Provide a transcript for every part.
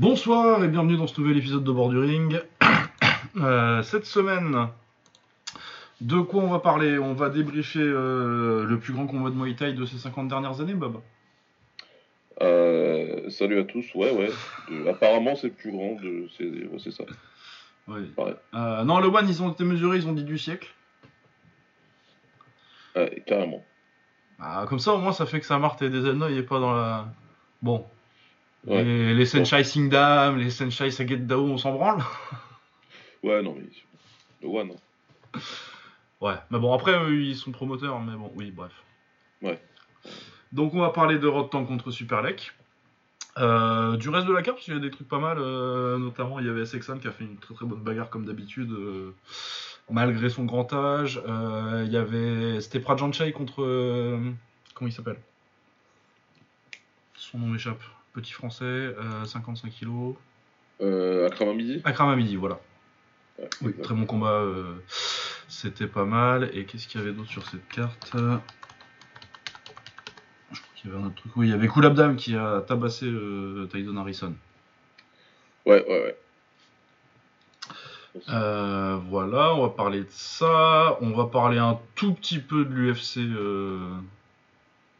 Bonsoir et bienvenue dans ce nouvel épisode de Bord du Ring. Euh, cette semaine, de quoi on va parler? On va débriefer euh, le plus grand combat de Muay Thai de ces 50 dernières années, Bob Euh, salut à tous, ouais, ouais. De- apparemment, c'est le plus grand, de... c'est ouais, c'est ça. Ouais. Euh, non, le One, ils ont été mesurés, ils ont dit du siècle. Ouais, carrément. Ah, comme ça, au moins, ça fait que ça Marthe et des Hanoï et pas dans la. Bon. Ouais. Les, les Senshai Singdam, les Senshai Saget Dao, on s'en branle? Ouais, non, mais. Le One. hein. Ouais, mais bon, après, eux, ils sont promoteurs, mais bon, oui, bref. Ouais. Donc, on va parler de Road Tank contre Superlek. Euh, du reste de la carte, parce qu'il y a des trucs pas mal, euh, notamment il y avait Sexan qui a fait une très très bonne bagarre comme d'habitude, euh, malgré son grand âge. Il y avait c'était Prajanchai contre. comment il s'appelle? Son nom m'échappe. Petit français, euh, 55 kilos. Euh, Akram à midi Akram Hamidi, voilà. Oui, très bon combat. euh, C'était pas mal. Et qu'est-ce qu'il y avait d'autre sur cette carte? Je crois qu'il y avait un autre truc. Oui, il y avait Kulabdam qui a tabassé euh, Tyson Harrison. Ouais, ouais, ouais. Euh, voilà, on va parler de ça. On va parler un tout petit peu de l'UFC. euh,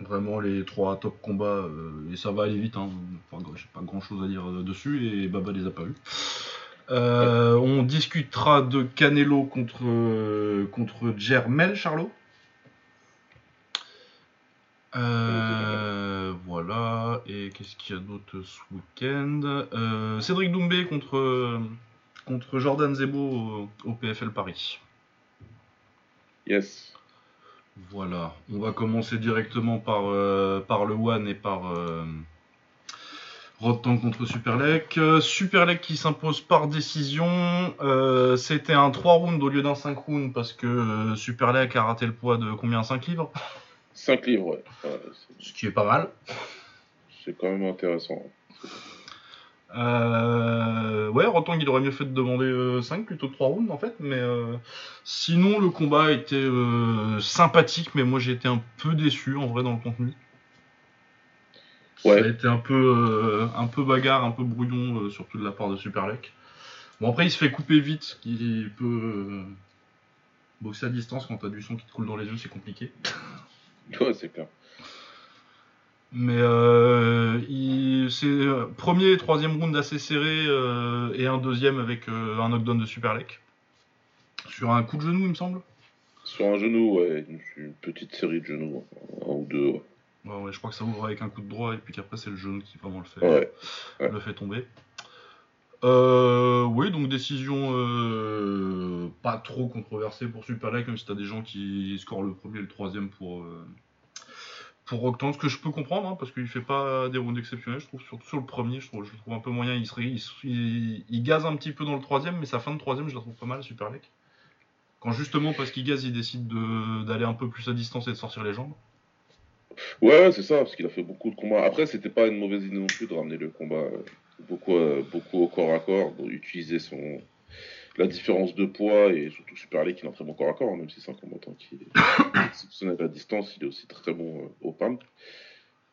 Vraiment les trois top combats. euh, et ça va aller vite. Hein. Enfin, J'ai pas grand chose à dire euh, dessus. Et Baba les a pas eu. Euh, on discutera de Canelo contre, contre Jermel Charlot. Voilà, et qu'est-ce qu'il y a d'autre ce week-end? Cédric Doumbé contre, contre Jordan Zebo au PFL Paris. Yes. Voilà, on va commencer directement par, euh, par le One et par euh, Rod Tank contre Superlek. Euh, Superlek qui s'impose par décision. Euh, C'était un 3 rounds au lieu d'un 5 rounds parce que euh, Superlek a raté le poids de combien? 5 livres? 5 livres, ouais. Ce qui est pas mal. c'est quand même intéressant. Euh, ouais, Rotang, il aurait mieux fait de demander 5 plutôt que 3 rounds en fait, mais euh, sinon le combat était euh, sympathique, mais moi j'ai été un peu déçu en vrai dans le contenu. Ça a Ouais. été un peu, euh, un peu bagarre, un peu brouillon, euh, surtout de la part de Superlek. Bon après il se fait couper vite, ce qui peut euh, boxer à distance quand t'as du son qui te coule dans les yeux, c'est compliqué. Ouais, c'est clair. Mais euh, il- c'est euh, premier et troisième round assez serré euh, et un deuxième avec euh, un knockdown de Superlek. Sur un coup de genou, il me semble. Sur un genou, ouais, une, petite série de genoux, un ou deux, ouais. Ouais, ouais, je crois que ça ouvre avec un coup de droit et puis qu'après c'est le genou qui vraiment le fait, le fait tomber. Euh, oui, donc décision pas trop controversée pour Superlek, même si t'as des gens qui scorent le premier et le troisième pour, pour Octan, ce que je peux comprendre, hein, parce qu'il fait pas des rounds exceptionnels, je trouve, surtout sur le premier, je trouve, je trouve un peu moyen, il, gaze un petit peu dans le troisième, mais sa fin de troisième, je la trouve pas mal, Superlek. Quand justement, parce qu'il gaze, il décide de- d'aller un peu plus à distance et de sortir les jambes. Ouais, c'est ça, parce qu'il a fait beaucoup de combats. Après, c'était pas une mauvaise idée non plus de ramener le combat euh, beaucoup, euh, beaucoup au corps à corps, d'utiliser la différence de poids et surtout Super League qui très bon corps à corps, hein, même si c'est un combattant qui exceptionnel à distance, il est aussi très bon euh, au PAM.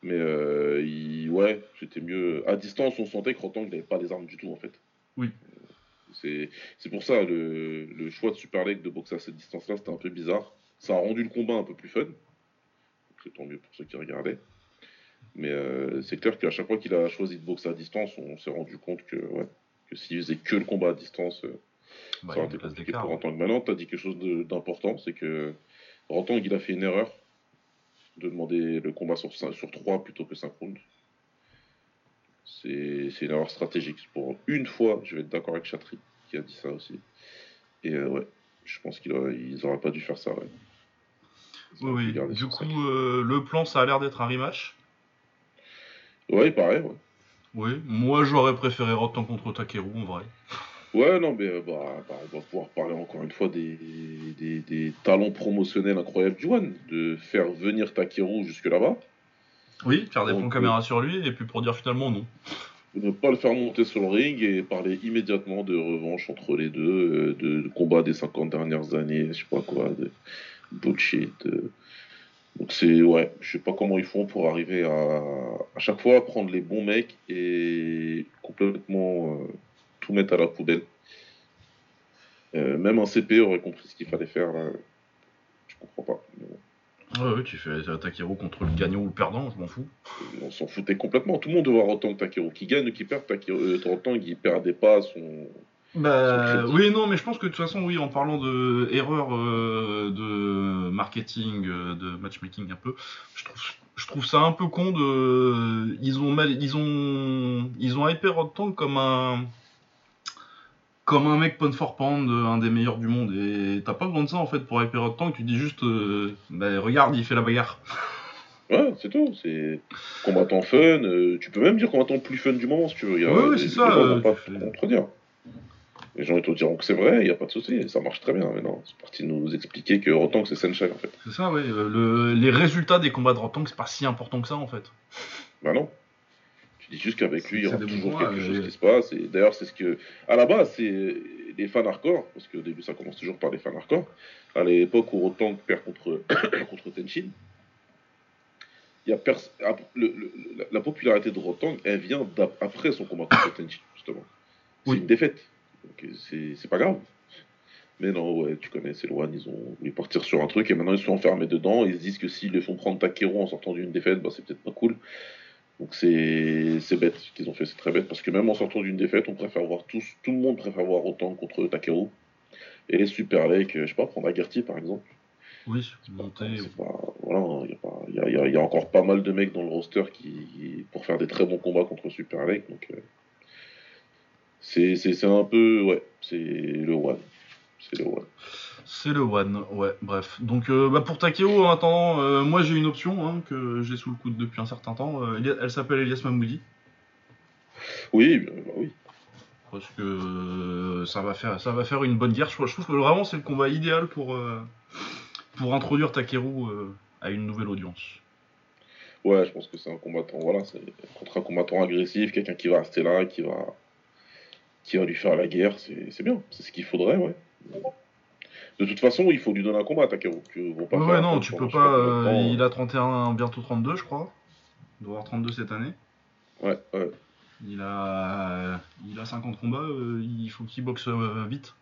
Mais euh, il- ouais, c'était mieux. À distance, on sentait que Rotang n'avait pas les armes du tout en fait. Oui. Euh, C'est pour ça le, le choix de Super League de boxer à cette distance-là, c'était un peu bizarre. Ça a rendu le combat un peu plus fun. C'est tant mieux pour ceux qui regardaient. Mais euh, c'est clair qu'à chaque fois qu'il a choisi de boxer à distance, on s'est rendu compte que, ouais, que s'il faisait que le combat à distance, Bah, ça aurait été compliqué pour Rotang. Maintenant, tu as dit quelque chose d'important, c'est que Rotang, il a fait une erreur de demander le combat sur, cin- sur 3 plutôt que 5 rounds. C'est c'est une erreur stratégique. Pour une fois, je vais être d'accord avec Chatri, qui a dit ça aussi. Et euh, ouais, je pense qu'ils n'auraient pas dû faire ça. Ouais. Oui, oui. Du coup, euh, le plan, ça a l'air d'être un rematch. Ouais, pareil, ouais. Oui, moi j'aurais préféré Rotan contre Takeru en vrai. Ouais, non, mais euh, bah, bah, on va pouvoir parler encore une fois des, des, des talents promotionnels incroyables du One, de faire venir Takeru jusque là-bas, Oui, faire des plans euh, caméra sur lui et puis pour dire finalement non. ne pas le faire monter sur le ring et parler immédiatement de revanche entre les deux, euh, de, de combat des 50 dernières années, je sais pas quoi, de bullshit. Donc c'est, ouais, je sais pas comment ils font pour arriver à, à chaque fois prendre les bons mecs et complètement mettre à la poubelle. Euh, même un CP aurait compris ce qu'il fallait faire. Là. Je comprends pas. Ouais, ouais, tu fais Takeru contre le gagnant ou le perdant, je m'en fous. On s'en foutait complètement. Tout le monde devait voir autant que Takeru qui gagne ou qui perd. Takeru, euh, autant qu'il perdait pas son. Bah, oui, non, mais je pense que de toute façon, oui, en parlant de erreur euh, de marketing, euh, de matchmaking un peu, je trouve, je trouve ça un peu con de. Ils ont mal, ils ont, ils ont hyper autant comme un comme un mec pound for pound, un des meilleurs du monde. Et t'as pas besoin de ça en fait pour hot tank. Tu dis juste, euh, bah, regarde, il fait la bagarre. Ouais, c'est tout. C'est combattant fun. euh, tu peux même dire combattant le plus fun du moment si tu veux. A- Ouais, c'est ça, gens euh, pas fais- contredire. Les gens ils te diront que c'est vrai, il n'y a pas de souci, ça marche très bien. Mais non, c'est parti de nous expliquer que que c'est Senshai en fait. C'est ça, ouais. euh, le- les résultats des combats de hot tank, c'est pas si important que ça en fait. Bah non. Tu dis juste qu'avec lui, il y aura toujours quelque points, chose euh, qui se passe. Et d'ailleurs, c'est ce que. À la base, c'est les fans hardcore, parce qu'au début, ça commence toujours par les fans hardcore. À l'époque où Rotang perd contre, contre Tenshin, il y a pers- ap- le- le- la, la popularité de Rotang, elle vient après son combat contre Tenshin, justement. C'est Oui. une défaite. Donc euh, c'est pas grave. Mais non, ouais, tu connais, c'est loin, ils ont voulu partir sur un truc et maintenant ils sont enfermés dedans. Ils se disent que s'ils les font prendre Takeru en sortant d'une défaite, bah, c'est peut-être pas cool. Donc c'est c'est bête ce qu'ils ont fait, c'est très bête parce que même en sortant d'une défaite, on préfère voir tous, tout le monde préfère voir autant contre Takeru. Et les Super Lake, euh, je sais pas, prendre Agarty par exemple. Oui, monter. C'est pas, voilà, il y, a pas- il y a- y encore pas mal de mecs dans le roster qui, pour faire des très bons combats contre Super Lake. Donc euh, c'est c'est- c'est un peu, ouais, c'est le one. C'est le one. C'est le one, ouais, bref. Donc euh, bah, pour Takeo, en attendant, euh, moi j'ai une option hein, que j'ai sous le coude depuis un certain temps. Euh, elle s'appelle Elias Mamoudi. Oui, bah oui. Parce que ça va faire, ça va faire une bonne guerre. Je, trouve- je trouve que vraiment c'est le combat idéal pour, pour introduire Takeru à une nouvelle audience. Ouais, je pense que c'est un combattant, voilà, c'est contre un combattant agressif, quelqu'un qui va rester là, qui va, qui va lui faire la guerre, c'est c'est bien, c'est ce qu'il faudrait, ouais. De toute façon, il faut lui donner un combat Takeru. Tu pas Ouais, faire non, tu peux pas. euh, hein. il a 31, bientôt 32, je crois. Il doit avoir 32 cette année. Ouais, ouais. Il a, il a 50 combats, euh, il faut qu'il boxe euh, vite.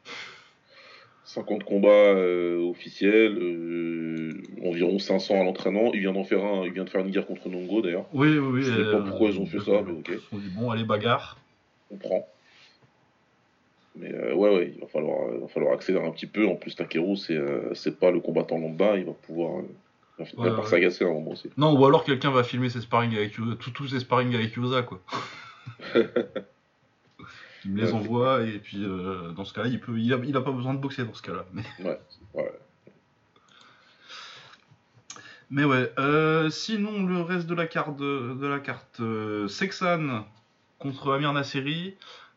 50 combats euh, officiels, euh, environ 500 à l'entraînement. Il vient d'en faire un, il vient de faire une guerre contre Nongo d'ailleurs. Oui, oui, oui. Je sais euh, pas pourquoi ils ont fait ça, mais ok. Ils se sont dit, bon, allez, bagarre. On prend. Mais euh, ouais, ouais, il va falloir, il va falloir accélérer un petit peu. En plus, Takeru, c'est euh, c'est pas le combattant lamba, il va pouvoir, euh, il va finir Ouais, par ouais. s'agacer à un moment aussi. Non, ou alors quelqu'un va filmer ses sparring avec Yosa, tous ses sparring avec Yosa, quoi. il me les envoie, et puis euh, dans ce cas-là, il, peut, il, a, il a pas besoin de boxer dans ce cas-là. Mais, Ouais, ouais. mais ouais, euh, sinon, le reste de la carte, de la carte euh, Sexan contre Amir Nasseri.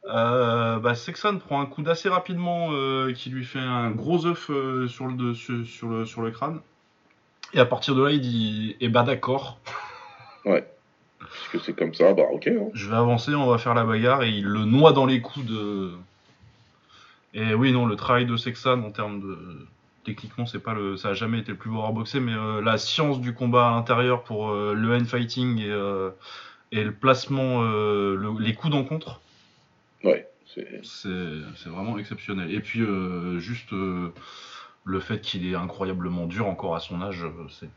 Euh, bah, Sexan prend un coup d'assez rapidement euh, qui lui fait un gros œuf euh, sur, le, de- sur, sur le, sur le crâne. Et à partir de là, il dit Eh bah d'accord, Puisque c'est comme ça, bah ok. hein. je vais avancer, on va faire la bagarre. Et il le noie dans les coups de. Et oui, non, le travail de Sexan en termes de. Techniquement, c'est pas le, ça a jamais été le plus beau à boxer, mais euh, la science du combat intérieur pour euh, le hand fighting et, et le placement, le- les coups d'encontre, Ouais, c'est. vraiment exceptionnel. Et puis, euh, juste euh, le fait qu'il est incroyablement dur encore à son âge, euh, c'est.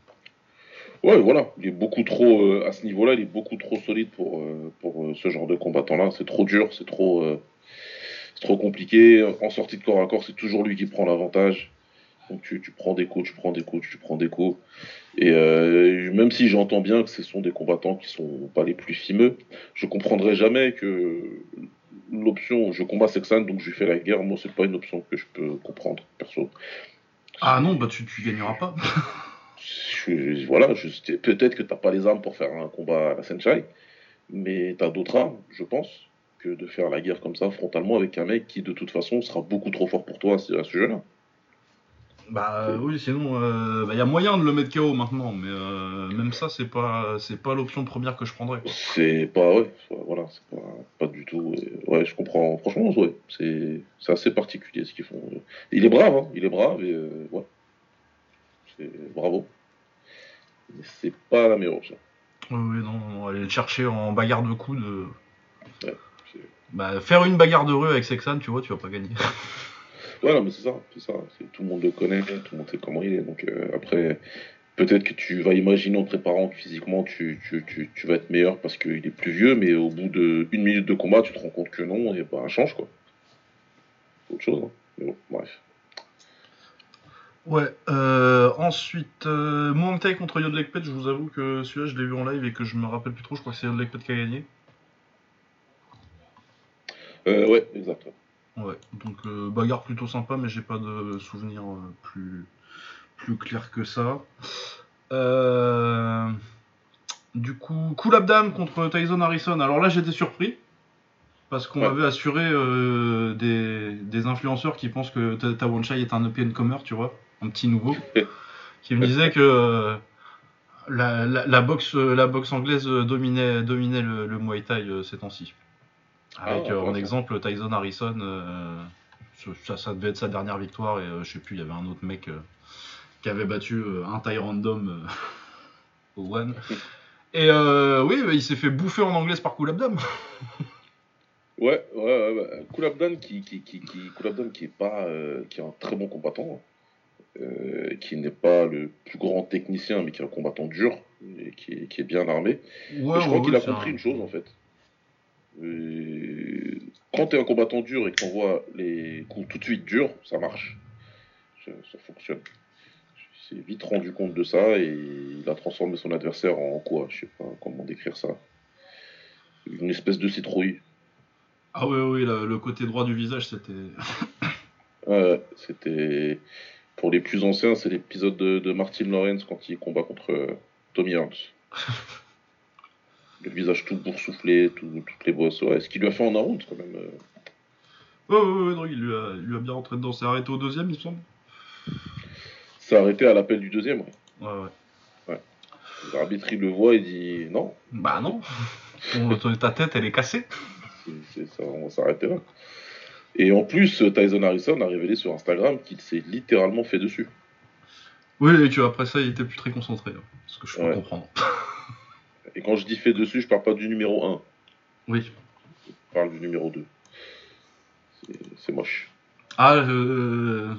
Ouais, voilà. Il est beaucoup trop. euh, à ce niveau-là, il est beaucoup trop solide pour, pour ce genre de combattant-là. C'est trop dur, c'est trop. trop compliqué. En sortie de corps à corps, c'est toujours lui qui prend l'avantage. Donc tu, tu prends des coups, tu prends des coups, tu prends des coups. Et même si j'entends bien que ce sont des combattants qui sont pas les plus fimeux, je comprendrai jamais que l'option je combats Sexan donc je lui fais la guerre, moi c'est pas une option que je peux comprendre perso. Ah non, bah tu, tu gagneras pas. Je- je- voilà, je- peut-être que t'as pas les armes pour faire un combat à la Senshai, mais t'as d'autres armes, je pense, que de faire la guerre comme ça frontalement avec un mec qui de toute façon sera beaucoup trop fort pour toi à ce, à ce jeu-là. Bah euh, oui, sinon, il y a moyen de le mettre KO maintenant, mais euh, même ça, c'est pas, c'est pas l'option première que je prendrais. C'est pas, ouais, voilà, c'est pas, pas du tout. euh, Ouais, je comprends. Franchement, ouais, c'est c'est assez particulier ce qu'ils font. Il est brave, hein, il est brave, et euh, ouais. C'est bravo. Mais c'est pas la meilleure option. Oui, oui, non, non, aller le chercher en bagarre de coups de. Ouais, Bah, faire une bagarre de rue avec Sexan, tu vois, tu vas pas gagner. Ouais, non, mais c'est ça, c'est ça. Tout le monde le connaît, tout le monde sait comment il est. Donc euh, après, peut-être que tu vas imaginer en préparant que physiquement tu, tu, tu, tu vas être meilleur parce qu'il est plus vieux, mais au bout de une minute de combat, tu te rends compte que non, et bah change quoi. C'est autre chose. Hein. Mais bon, bref. Ouais, euh, ensuite, euh, contre Yodlekpet, je vous avoue que celui-là je l'ai vu en live et que je me rappelle plus trop, je crois que c'est Yodlekpet qui a gagné. Euh, ouais, exact. Ouais. Donc euh, bagarre plutôt sympa, mais j'ai pas de souvenir euh, plus, plus clair que ça. Euh, du coup, Cool Abdam contre Tyson Harrison. Alors là, j'étais surpris. Parce qu'on Ouais. m'avait assuré des, des influenceurs qui pensent que Ta- Tawanchai est un up comer, tu vois, un petit nouveau, qui me disaient que la, la, la boxe, la boxe anglaise dominait, dominait le, le Muay Thai ces temps-ci. Avec Ah, euh, en exemple Tyson Harrison, euh, ça, ça devait être sa dernière victoire et euh, je sais plus, il y avait un autre mec euh, qui avait battu un taille random au one. Et oui, bah, il s'est fait bouffer en anglaise par Cool Abdam. Ouais, ouais, ouais. Abdan qui, qui, qui, qui, qui est pas, qui est un très bon combattant, euh, qui n'est pas le plus grand technicien, mais qui est un combattant dur et qui est, qui est bien armé. Ouais, Et je crois ouais, qu'il a compris un- une chose en fait. Euh, Quand tu es un combattant dur et que tu envoies les coups tout de suite durs, ça marche. Ça, ça fonctionne. Il s'est vite rendu compte de ça et il a transformé son adversaire en quoi? Je sais pas comment décrire ça. Une espèce de citrouille. Ah oui, oui, le, le côté droit du visage, c'était. Ouais, c'était. Pour les plus anciens, c'est l'épisode de, de Martin Lawrence quand il combat contre euh, Tommy Hearns. Le visage tout boursouflé, tout, toutes les bosses. Ouais, ce qu'il lui a fait en un round quand même. euh. Ouais, ouais, ouais, non, il lui, a, il lui a bien rentré dedans. C'est arrêté au deuxième, il me semble. C'est arrêté à l'appel du deuxième. ouais. Ouais, ouais. L'arbitre il le voit et dit non, Bah non. Ton- ta tête, elle est cassée. c'est- ça, on va s'arrêter là. Et en plus, Tyson Harrison a révélé sur Instagram qu'il s'est littéralement fait dessus. Oui, et qu'après ça, il était plus très concentré. hein, ce que je peux Ouais. comprendre. Et quand je dis fait dessus, je parle pas du numéro 1, Oui. je parle du numéro 2. C'est- moche. Ah, euh,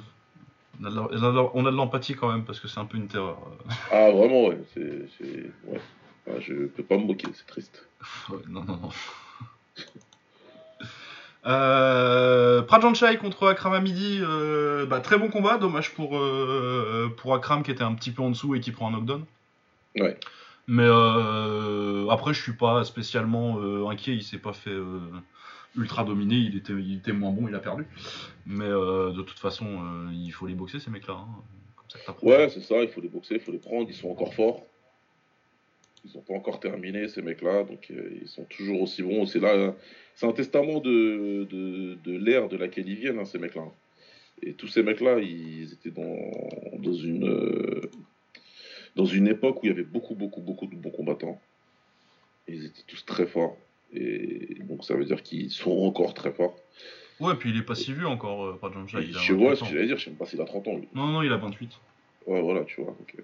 on a de la- on a de l'empathie quand même, parce que c'est un peu une terreur. Ah, vraiment, ouais. C'est, c'est- ouais. Ah, je peux pas me moquer, c'est triste. Ouais, non, non, non. Euh, Prajanchai contre Akram Hamidi, euh, bah, très bon combat, dommage pour, euh, pour Akram qui était un petit peu en dessous et qui prend un knockdown. Ouais. Mais euh, après, je suis pas spécialement euh, inquiet, il s'est pas fait euh, ultra dominer, il était, il était moins bon, il a perdu. Mais de toute façon, il faut les boxer ces mecs-là. hein. Ouais, c'est ça, il faut les boxer, il faut les prendre, ils sont encore forts. Ils sont pas encore terminés, ces mecs-là, donc ils sont toujours aussi bons. C'est là, hein. c'est un testament de, de, de l'ère de laquelle ils viennent, hein, ces mecs-là. Et tous ces mecs-là, ils étaient dans, dans une dans une époque où il y avait beaucoup, beaucoup, beaucoup de bons combattants. Et ils étaient tous très forts. Et donc ça veut dire qu'ils sont encore très forts. Ouais, puis il est pas si vieux encore, euh, Prajanchai. il a je 28 vois ce que j'allais dire, je sais même pas s'il a 30 ans. lui. Non, non, il a 28. Ouais, voilà, tu vois. donc, euh,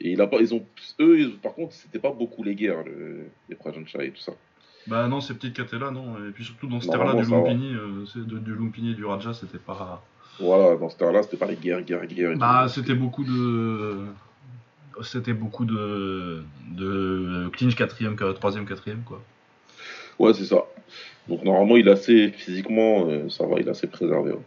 et il a pas, ils ont, eux, ils- par contre, c'était pas beaucoup les guerres, le- les Prajanchai et tout ça. Bah non, ces petites catés là, non. Et puis surtout dans ce terre-là du. Lumpini, euh, de- du Lumpini et du Raja, c'était pas. Voilà, dans ce temps-là, c'était pas les guerres, guerres, guerres. Bah, c'était beaucoup de. C'était beaucoup de. de clinch 4ème, 3ème, 4ème, quoi. Ouais, c'est ça. Donc normalement, il est assez physiquement, euh, ça va, il est assez préservé. ouais.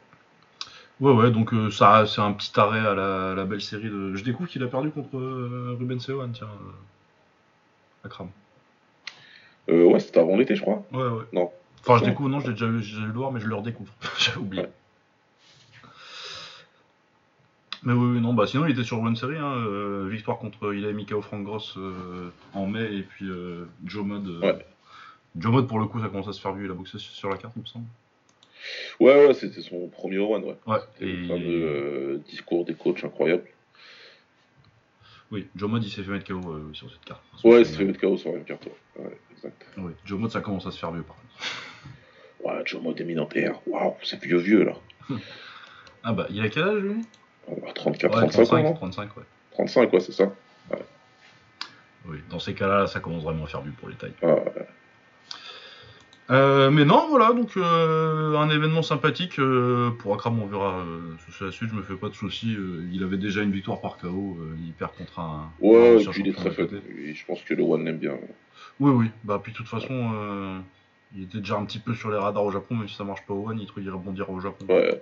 Ouais, ouais, donc euh, ça, c'est un petit arrêt à la, à la belle série de. Je découvre qu'il a perdu contre euh, Ruben Seoane, tiens. Euh, Akram. Euh, ouais, c'était avant l'été, je crois. Ouais, ouais. Non. Enfin, je découvre, non, je l'ai déjà eu, j'ai le voir, mais je le redécouvre. J'avais oublié. Ouais. Mais oui, non, bah sinon il était sur bonne série, hein, euh, victoire contre il a Mikao Frank Gross euh, en mai et puis euh, Joe Mod. euh, Ouais. Joe Mod pour le coup ça commence à se faire vieux, il a boxé sur la carte il me semble. Ouais, ouais, c'était son premier one, ouais. Ouais, C'était et fameux euh, discours des coachs incroyable. oui, Joe Mod il s'est fait mettre KO sur cette carte. Ouais, il s'est fait mettre KO sur la même carte. Ouais, Ouais, exact. Oui, Joe Mod ça commence à se faire vieux par contre. Ouais, Joe Mod éminentaire. Waouh, c'est vieux, vieux, là. Ah bah il a quel âge lui? 34, Ouais, 35 ans, 35, non 35, ouais. 35, ouais, c'est ça. Oui, dans ces cas-là, ça commence vraiment à faire vieux pour les tailles. Ah, Euh, mais non, voilà, donc euh, un événement sympathique. euh, pour Akram, on verra sur la suite, je me fais pas de soucis. il avait déjà une victoire par KO, il perd contre un. Ouais, et ancien puis il est très. Et je pense que le One l'aime bien. Oui, oui, bah puis de toute façon, il était déjà un petit peu sur les radars au Japon, même si ça marche pas au One, il trouve y rebondir au Japon. Ouais.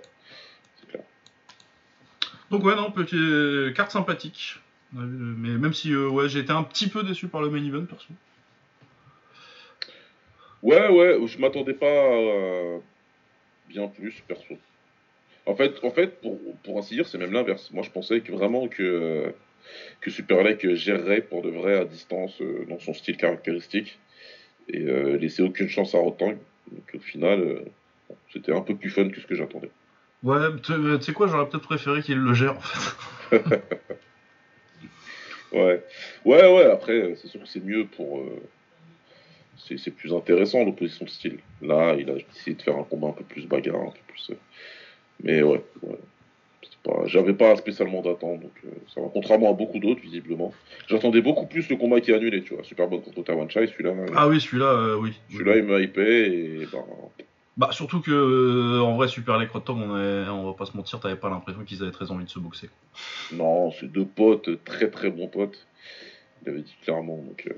Donc ouais, non, petite euh, carte sympathique. Euh, Mais même si euh, ouais, j'ai un petit peu déçu par le main event, perso. Ouais, ouais, je m'attendais pas à bien plus, perso. En fait, en fait pour, pour ainsi dire, c'est même l'inverse. Moi, je pensais que vraiment que, que Super Lake gérerait pour de vrai à distance euh, dans son style caractéristique et euh, laisser aucune chance à Rotang. Donc au final, euh, c'était un peu plus fun que ce que j'attendais. Ouais, tu tu sais quoi, j'aurais peut-être préféré qu'il le gère en fait. Ouais, ouais, ouais. Après, euh, c'est sûr que c'est mieux pour. euh, c'est c'est plus intéressant l'opposition de style. Là, il a essayé de faire un combat un peu plus bagarre, un peu plus. euh, Mais ouais, ouais. Pas... J'avais pas spécialement d'attente, donc euh, ça va. Contrairement à beaucoup d'autres, visiblement. J'attendais beaucoup plus le combat qui est annulé, tu vois. Super bon contre Tawan Chai, celui-là. euh, Ah oui, celui-là, euh, oui. Celui-là, il me hypait et ben, Bah surtout que euh, en vrai Super Lake Rotong, on, est- on va pas se mentir, t'avais pas l'impression qu'ils avaient très envie de se boxer. non, c'est deux potes, très très bons potes. Il avait dit clairement. Donc, euh,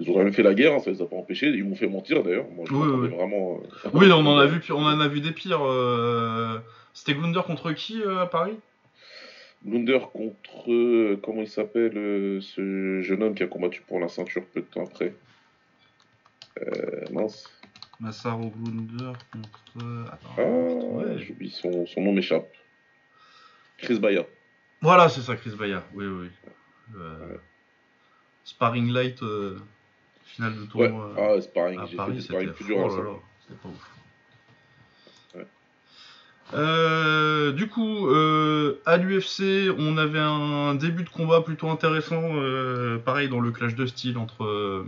Ils ont quand même fait la guerre, hein, ça les a pas empêchés. Ils m'ont fait mentir d'ailleurs. Moi, je Oui, vraiment. euh, Oui, on en a vu, on en a vu des pires. euh, C'était Glunder contre qui euh, à Paris? Blunder contre. comment il s'appelle ce jeune homme qui a combattu pour la ceinture peu de temps après? Mince. Massaro Glunder contre. Attends. Ah, ouais. j'oublie son, son nom m'échappe. Chris Baya. Voilà, c'est ça, Chris Baya. Oui, oui. Euh, Ouais. Sparring Light, euh, finale de Ouais, tournoi ah, sparring. à Paris, c'était plus dur oh c'était pas ouf. Ouais. Euh, du coup, à l'UFC, on avait un début de combat plutôt intéressant, pareil dans le clash de style entre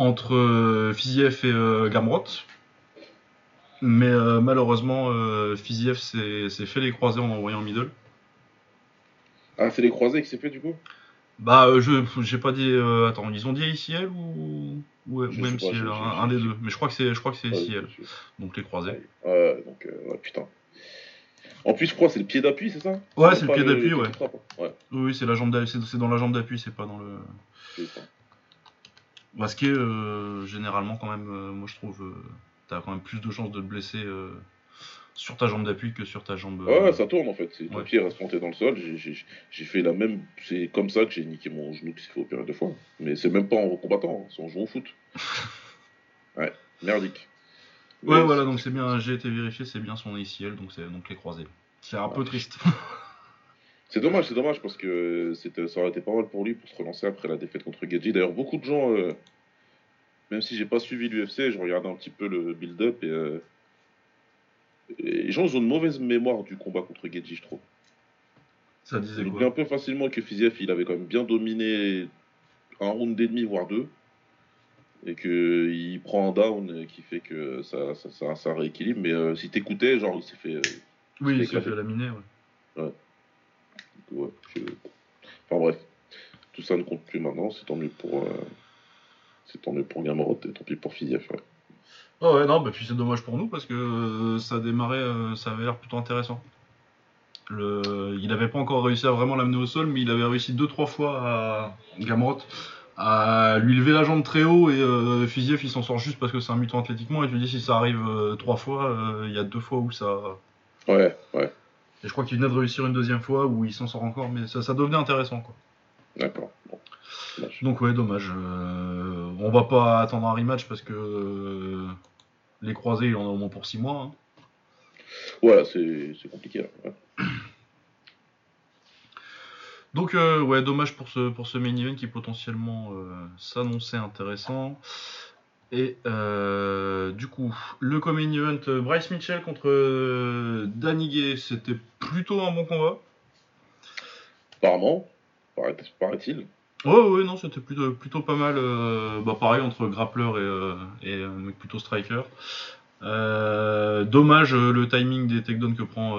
entre euh, Fiziev et euh, Gamrot. Mais euh, malheureusement, Fiziev s'est fait les croiser en envoyant middle. Ah, c'est les croisés qui s'est fait du coup? Bah, euh, je j'ai pas dit. euh, attends, ils ont dit ACL ou ou, pas, MCL, je- un, des deux. Mais je crois que c'est je crois que c'est Ouais, ACL. Donc les croisés. Ouais, donc, ouais, putain. En plus, je crois que c'est le pied d'appui, c'est ça? Ouais, c'est le pied d'appui, ouais. hein. Oui, c'est la jambe c'est dans la jambe d'appui, c'est pas dans le. Bah, ce qui est euh, généralement quand même, euh, moi je trouve, euh, t'as quand même plus de chances de te blesser sur ta jambe d'appui que sur ta jambe. Ouais, ouais, ça tourne en fait. C'est ton ouais. pied reste planté dans le sol. J'ai- fait la même. C'est comme ça que j'ai niqué mon genou qui s'est fait opérer deux fois. Mais c'est même pas en combattant, hein, c'est en jouant au foot. Ouais, merdique. Ouais, voilà, donc c'est bien, j'ai été vérifié, c'est bien son ACL, donc c'est donc les croisés. C'est un peu triste. C'est dommage, c'est dommage parce que c'était- ça aurait été pas mal pour lui pour se relancer après la défaite contre Gedji. D'ailleurs, beaucoup de gens, euh, même si j'ai pas suivi l'UFC, je regardais un petit peu le build-up et, euh, et les gens ont une mauvaise mémoire du combat contre Gedji, je trouve. Ça disait quoi un peu facilement que Fiziev il avait quand même bien dominé un round et demi voire deux et que il prend un down euh, qui fait que ça, ça, ça, ça rééquilibre. Mais euh, si t'écoutais, genre il s'est fait. euh, Oui, il s'est fait éclaté. laminer, ouais. Ouais, Enfin bref, tout ça ne compte plus maintenant, c'est tant mieux pour, euh, c'est tant mieux pour Gamrot et tant pis pour Fiziev. Ouais. Oh ouais, non, bah puis c'est dommage pour nous parce que euh, ça a démarré, euh, ça avait l'air plutôt intéressant. Le... Il avait pas encore réussi à vraiment l'amener au sol, mais il avait réussi deux trois fois à Gamrot à lui lever la jambe très haut et euh, Fiziev il s'en sort juste parce que c'est un mutant athlétiquement et lui dis si ça arrive euh, trois fois, euh, il y a deux fois où ça. Ouais, ouais, Et je crois qu'il venait de réussir une deuxième fois où il s'en sort encore, mais ça, ça devenait intéressant quoi. d'accord. Bon. Donc ouais, dommage. Euh, on va pas attendre un rematch parce que euh, les croisés il en a au moins pour six mois. hein. Ouais, c'est compliqué. là, ouais. Donc euh, ouais, dommage pour ce pour ce main event qui potentiellement euh, s'annonçait intéressant. Et euh, du coup, le co-main event euh, Bryce Mitchell contre euh, Danny Gay, c'était plutôt un bon combat. Apparemment, paraît- paraît-il. Ouais ouais non, c'était plutôt plutôt pas mal. euh, bah pareil entre grappler et euh, et un mec plutôt striker. Dommage le timing des takedowns que prend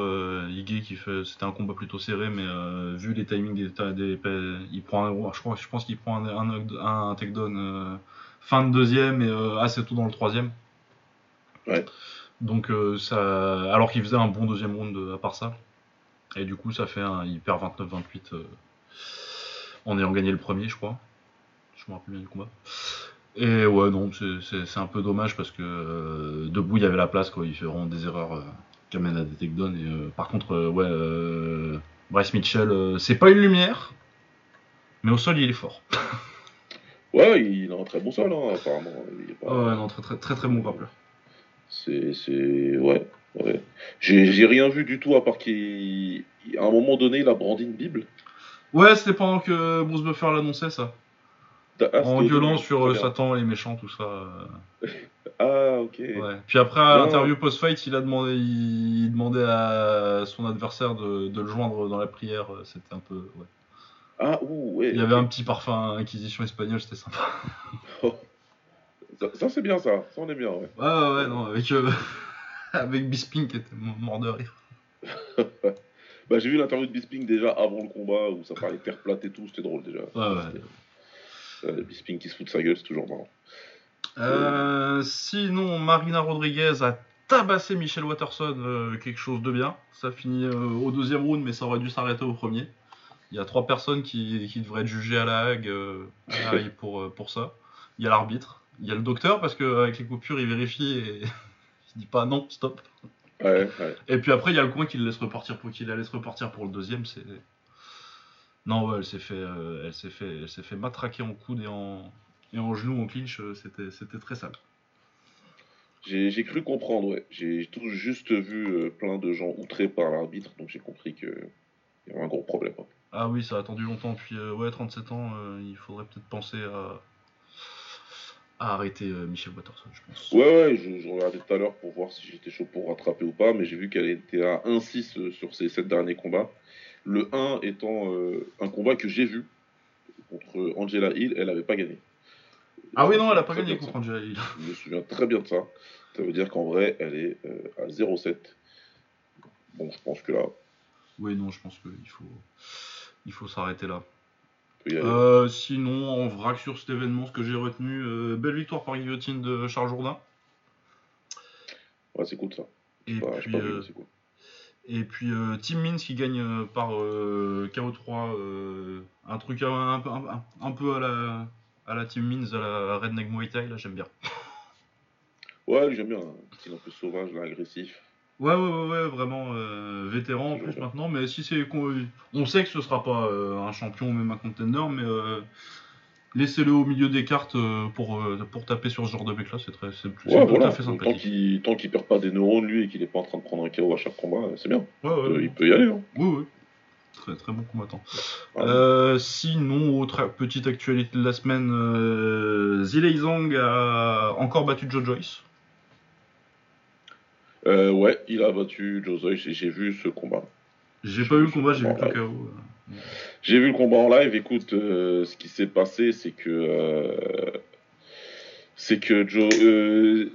Ige qui fait c'était un combat plutôt serré mais vu les timings des, il prend un, je crois je pense qu'il prend un, un, un takedown fin de deuxième et euh, assez tôt dans le troisième. Ouais. Donc euh, ça, alors qu'il faisait un bon deuxième round euh, à part ça. Et du coup, ça fait un, il perd 29-28 euh, en ayant gagné le premier, je crois. Je me rappelle bien du combat. Et ouais, non, c'est- un peu dommage parce que euh, debout, il y avait la place, quoi. Il fait vraiment des erreurs euh, qui amènent à des takedowns. Et par contre, ouais, Bryce Mitchell, c'est pas une lumière, mais au sol, il est fort. Ouais, il a un très bon sol, hein, apparemment. Il Ouais, non, très très très, très bon grappler. C'est. c'est- Ouais. ouais. J'ai j'ai rien vu du tout à part qu'il. À un moment donné, il a brandi une Bible. Ouais, c'était pendant que Bruce Buffer l'annonçait, ça. Ah, en gueulant sur euh. Satan, les méchants, tout ça. euh, Ah, ok. Ouais. Puis après, à l'interview post-fight, il a demandé, il, il demandait à son adversaire de, de le joindre dans la prière. C'était un peu. Ouais. Ah, ouh, ouais. Il y avait un petit parfum Inquisition espagnole, c'était sympa. Ça, ça, c'est bien ça. Ça, on est bien, ouais. Ouais, ouais, non, avec, euh, avec Bisping qui était mort de rire. Bah, j'ai vu l'interview de Bisping déjà avant le combat où ça parlait terre plate et tout. C'était drôle déjà. Ouais, ouais. Euh, Bisping qui se fout de sa gueule, c'est toujours marrant. Euh, sinon, Marina Rodriguez a tabassé Michel Watterson, quelque chose de bien. Ça finit au deuxième round, mais ça aurait dû s'arrêter au premier. Il y a trois personnes qui, qui devraient être jugées à la Hague, euh, pour, euh, pour ça. Il y a l'arbitre, il y a le docteur, parce qu'avec les coupures, il vérifie et il dit pas non, stop. Ouais, ouais. Et puis après, il y a le coin qui le laisse repartir pour, qui la laisse repartir pour le deuxième. C'est non, ouais, elle s'est fait, euh, elle s'est fait, elle s'est fait matraquer en coude et en et en genou en clinch. C'était, c'était très sale. J'ai j'ai cru comprendre, ouais. J'ai tout juste vu euh, plein de gens outrés par l'arbitre, donc j'ai compris qu'il y avait un gros problème. hein. Ah oui, ça a attendu longtemps. Puis euh, ouais, 37 ans, euh, il faudrait peut-être penser à, à arrêter euh, Michel Watterson, je pense. Ouais, ouais, je, je regardais tout à l'heure pour voir si j'étais chaud pour rattraper ou pas, mais j'ai vu qu'elle était à 1-6 euh, sur ses 7 derniers combats. Le 1 étant un combat que j'ai vu contre Angela Hill, elle n'avait pas gagné. Ah oui, non, elle a souviens pas gagné contre. Angela Hill. Je me souviens très bien de ça. Ça veut dire qu'en vrai, elle est à 0-7. Bon, je pense que là, Oui, non, je pense qu'il faut, il faut s'arrêter là. Euh, sinon, en vrac sur cet événement, ce que j'ai retenu, euh, belle victoire par guillotine de Charles Jourdain. Ouais, c'est cool ça. Et Bah, j'ai puis, pas vu, euh, cool. Et puis euh, Tim Means qui gagne par euh, KO3, euh, un truc un, un peu- un- un peu à la, à la Tim Means, à la Redneck Muay Thai, là j'aime bien. Ouais, j'aime bien. Un style un peu sauvage, là, agressif. Ouais, ouais, ouais, ouais, vraiment euh, vétéran en plus maintenant, mais si c'est. On sait que ce sera pas euh, un champion ou même un contender, mais euh, laissez-le au milieu des cartes pour, pour taper sur ce genre de mec là, c'est très c'est tout à fait Tant qu'il tant qu'il perd pas des neurones, lui, et qu'il est pas en train de prendre un KO à chaque combat, c'est bien. Ouais, il peut y aller. Hein. Oui, oui. Très, très bon combattant. Euh, sinon, autre petite actualité de la semaine, euh, Zilei Zhang a encore battu Joe Joyce. Euh, ouais, il a battu Joseph, j'ai j'ai vu ce combat. J'ai pas eu le combat, j'ai vu le KO. J'ai vu le combat en live. Écoute, euh, ce qui s'est passé, c'est que euh, c'est que Joe euh,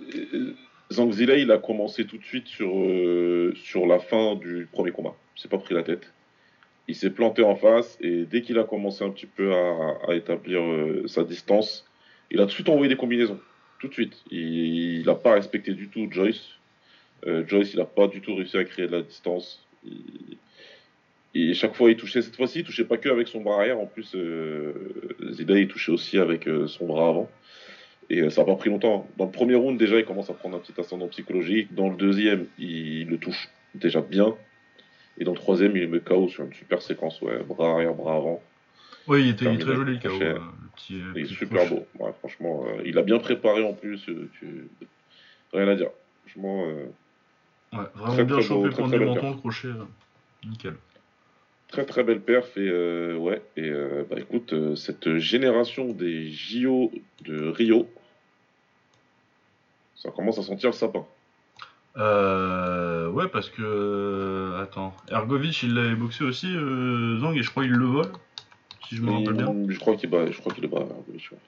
Zhang Zilei, il a commencé tout de suite sur euh, sur la fin du premier combat. Il s'est pas pris la tête. Il s'est planté en face et dès qu'il a commencé un petit peu à, à établir euh, sa distance, il a tout de suite envoyé des combinaisons. Tout de suite. Il n'a pas respecté du tout Joyce. Euh, Joyce, il n'a pas du tout réussi à créer de la distance. Il- et chaque fois, il touchait. Cette fois-ci, il touchait pas que avec son bras arrière. En plus, euh, Zidane, il touchait aussi avec euh, son bras avant. Et euh, ça n'a pas pris longtemps. Dans le premier round, déjà, il commence à prendre un petit ascendant psychologique. Dans le deuxième, il le touche déjà bien. Et dans le troisième, il le met KO sur une super séquence. Ouais, bras arrière, bras avant. Oui, il était Terminé. très joli le KO. Crochet. le petit, Il est super beau. Ouais, franchement, il a bien préparé en plus. tu- Rien à dire. Franchement, Ouais, vraiment Très, bien très chopé beau, le belle menton, le crochet. nickel. Très très belle perf et euh, ouais et euh, bah écoute euh, cette génération des JO de Rio ça commence à sentir le sapin. Euh, ouais, parce que. attends. Ergovic, il l'avait boxé aussi, Zhang, et je crois qu'il le vole. Si je me rappelle bien. Et Je crois qu'il bat je crois qu'il bas. euh, je crois.